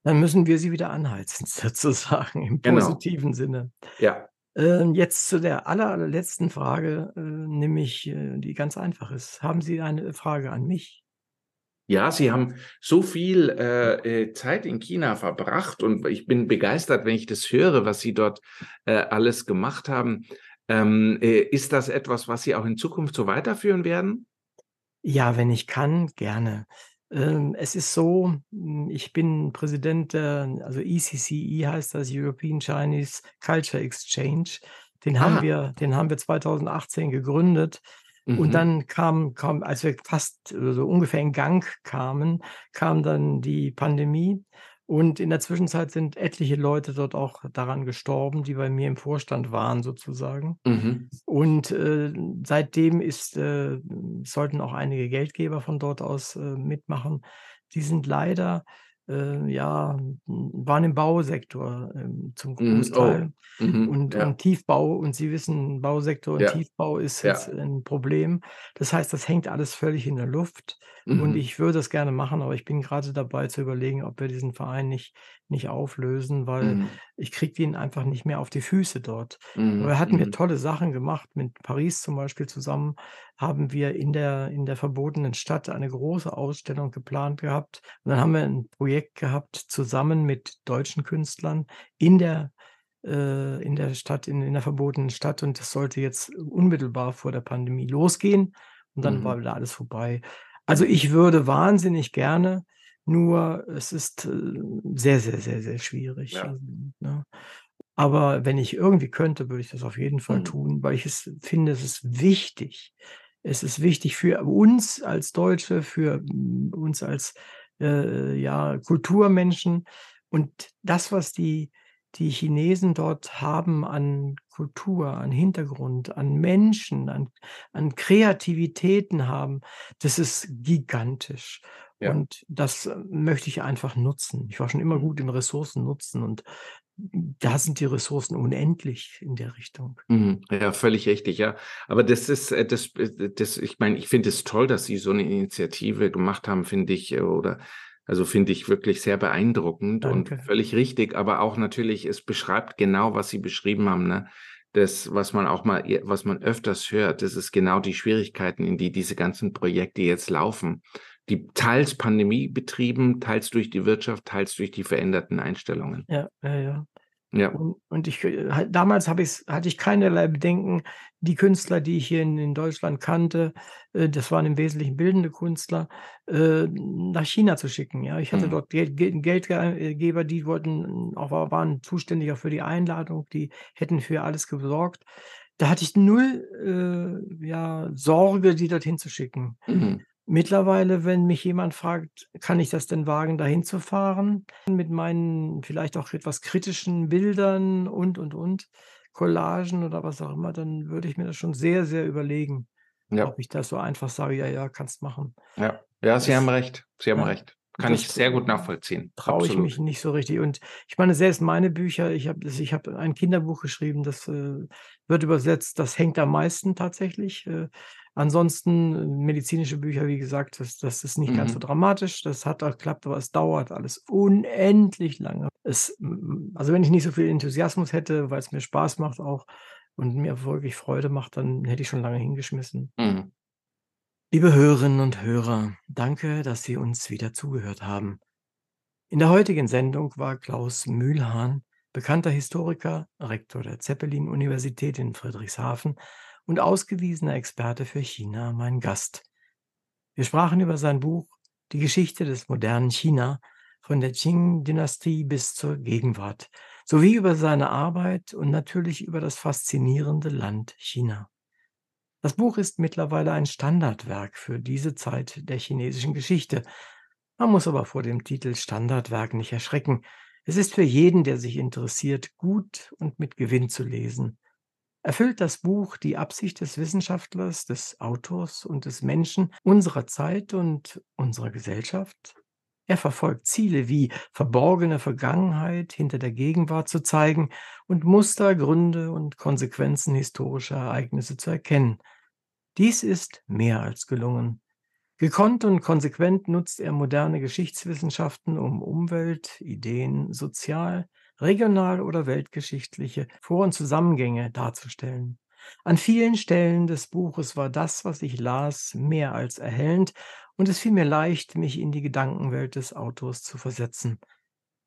Dann müssen wir sie wieder anheizen, sozusagen, im
Genau.
positiven Sinne.
Ja,
Ähm, jetzt zu der aller, allerletzten Frage, äh, nämlich, äh, die ganz einfach ist. Haben Sie eine Frage an mich?
Ja, Sie haben so viel äh, äh, Zeit in China verbracht und ich bin begeistert, wenn ich das höre, was Sie dort äh, alles gemacht haben. Ähm, äh, ist das etwas, was Sie auch in Zukunft so weiterführen werden?
Ja, wenn ich kann, gerne. Ähm, es ist so, hm, ich bin Präsident der also ECCE heißt das, European Chinese Culture Exchange. Den haben
Ah.
wir den haben wir 2018 gegründet. Und
Mhm.
dann kam kam als wir fast äh, so ungefähr in Gang kamen, kam dann die Pandemie. Und in der Zwischenzeit sind etliche Leute dort auch daran gestorben, die bei mir im Vorstand waren sozusagen.
Mhm.
Und, äh, seitdem ist äh, sollten auch einige Geldgeber von dort aus, äh, mitmachen. Die sind leider, äh, ja, waren im Bausektor, ähm, zum
Mhm.
Großteil
Oh. Mhm.
und
Ja.
und Tiefbau und Sie wissen, Bausektor und
Ja.
Tiefbau ist
Ja.
jetzt ein Problem. Das heißt, das hängt alles völlig in der Luft und
Mhm.
ich würde es gerne machen, aber ich bin gerade dabei zu überlegen, ob wir diesen Verein nicht nicht auflösen, weil
Mhm.
ich kriege ihn einfach nicht mehr auf die Füße dort.
Mhm.
Dabei hatten wir
Mhm.
tolle Sachen gemacht. Mit Paris zum Beispiel zusammen haben wir in der in der verbotenen Stadt eine große Ausstellung geplant gehabt. Und dann haben wir ein Projekt gehabt zusammen mit deutschen Künstlern in der äh, in der Stadt in in der verbotenen Stadt und das sollte jetzt unmittelbar vor der Pandemie losgehen und dann war
Mhm.
wieder alles vorbei. Also, ich würde wahnsinnig gerne, nur es ist, äh, sehr, sehr, sehr, sehr schwierig,
Ja.
also, ne? Aber wenn ich irgendwie könnte, würde ich das auf jeden Fall
Mhm.
tun, weil ich es finde, es ist wichtig. Es ist wichtig für uns als Deutsche, für, hm, uns als, äh, ja, Kulturmenschen. Und das, was die die Chinesen dort haben an Kultur, an Hintergrund, an Menschen, an an Kreativitäten haben, das ist gigantisch.
Ja.
Und das, äh, möchte ich einfach nutzen. Ich war schon immer gut im Ressourcen nutzen und da sind die Ressourcen unendlich in der Richtung.
Mhm. Ja, völlig richtig, ja. Aber das ist, äh, das, äh, das, ich meine, ich finde es toll, dass Sie so eine Initiative gemacht haben, finde ich, oder also finde ich wirklich sehr beeindruckend Danke. und völlig richtig, aber auch natürlich, es beschreibt genau, was Sie beschrieben haben, ne? Das, was man auch mal, was man öfters hört, das ist genau die Schwierigkeiten, in die diese ganzen Projekte jetzt laufen die teils Pandemie betrieben, teils durch die Wirtschaft, teils durch die veränderten Einstellungen.
Ja, ja, ja. Ja. Und, und ich äh, damals habe ich hatte ich keinerlei Bedenken, die Künstler, die ich hier in, in Deutschland kannte, äh, das waren im Wesentlichen bildende Künstler, äh, nach China zu schicken. Ja, ich hatte mhm. dort Geld, Geldgeber, die wollten auch waren zuständig auch für die Einladung, die hätten für alles gesorgt. Da hatte ich null äh, ja, Sorge, die dorthin zu schicken. Mhm. Mittlerweile, wenn mich jemand fragt: „Kann ich das denn wagen, dahin zu fahren?“ Mit meinen vielleicht auch etwas kritischen Bildern und, und, und, Collagen oder was auch immer, dann würde ich mir das schon sehr, sehr überlegen, Ja. ob ich das so einfach sage: „Ja, ja, kannst machen.“
Ja. Ja, Sie haben recht. Sie haben ja, recht. Kann ich sehr gut nachvollziehen.
traue ich mich nicht so richtig. Und ich meine, selbst meine Bücher ich habe ich habe ein Kinderbuch geschrieben, das, äh, wird übersetzt, das hängt am meisten tatsächlich, äh Ansonsten äh, medizinische Bücher, wie gesagt, das das ist nicht ganz so mhm. dramatisch. Das hat auch geklappt, aber es dauert alles unendlich lange. Es also, wenn ich nicht so viel Enthusiasmus hätte, weil es mir Spaß macht auch und mir wirklich Freude macht, dann hätte ich schon lange hingeschmissen. Mhm. Liebe Hörerinnen und Hörer, danke, dass Sie uns wieder zugehört haben. In der heutigen Sendung war Klaus Mühlhahn, bekannter Historiker, Rektor der Zeppelin-Universität in Friedrichshafen und ausgewiesener Experte für China mein Gast. Wir sprachen über sein Buch Die Geschichte des modernen China von der Qing-Dynastie bis zur Gegenwart, sowie über seine Arbeit und natürlich über das faszinierende Land China. Das Buch ist mittlerweile ein Standardwerk für diese Zeit der chinesischen Geschichte. Man muss aber vor dem Titel Standardwerk nicht erschrecken. Es ist für jeden, der sich interessiert, gut und mit Gewinn zu lesen. Erfüllt das Buch die Absicht des Wissenschaftlers, des Autors und des Menschen unserer Zeit und unserer Gesellschaft? Er verfolgt Ziele wie verborgene Vergangenheit hinter der Gegenwart zu zeigen und Muster, Gründe und Konsequenzen historischer Ereignisse zu erkennen. Dies ist mehr als gelungen. Gekonnt und konsequent nutzt er moderne Geschichtswissenschaften, um Umwelt, Ideen, Sozial, regional- oder weltgeschichtliche Vor- und Zusammengänge darzustellen. An vielen Stellen des Buches war das, was ich las, mehr als erhellend, und es fiel mir leicht, mich in die Gedankenwelt des Autors zu versetzen.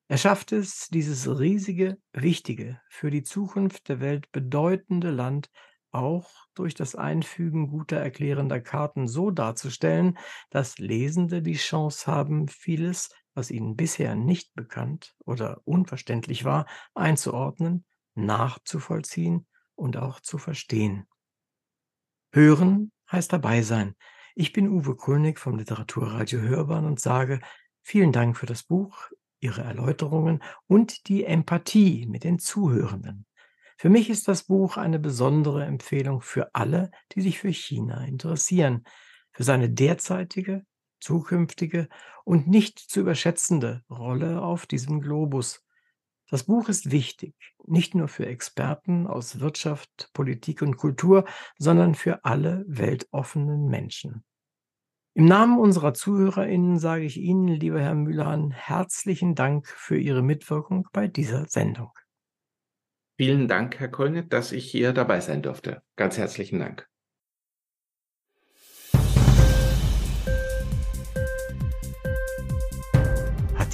Er schafft es, dieses riesige, wichtige, für die Zukunft der Welt bedeutende Land auch durch das Einfügen guter erklärender Karten so darzustellen, dass Lesende die Chance haben, vieles was ihnen bisher nicht bekannt oder unverständlich war, einzuordnen, nachzuvollziehen und auch zu verstehen. Hören heißt dabei sein. Ich bin Uwe Kulnig vom Literaturradio Hörbahn und sage vielen Dank für das Buch, Ihre Erläuterungen und die Empathie mit den Zuhörenden. Für mich ist das Buch eine besondere Empfehlung für alle, die sich für China interessieren, für seine derzeitige zukünftige und nicht zu überschätzende Rolle auf diesem Globus. Das Buch ist wichtig, nicht nur für Experten aus Wirtschaft, Politik und Kultur, sondern für alle weltoffenen Menschen. Im Namen unserer ZuhörerInnen sage ich Ihnen, lieber Herr Mühlhahn, herzlichen Dank für Ihre Mitwirkung bei dieser Sendung.
Vielen Dank, Herr Kolnet, dass ich hier dabei sein durfte. Ganz herzlichen Dank.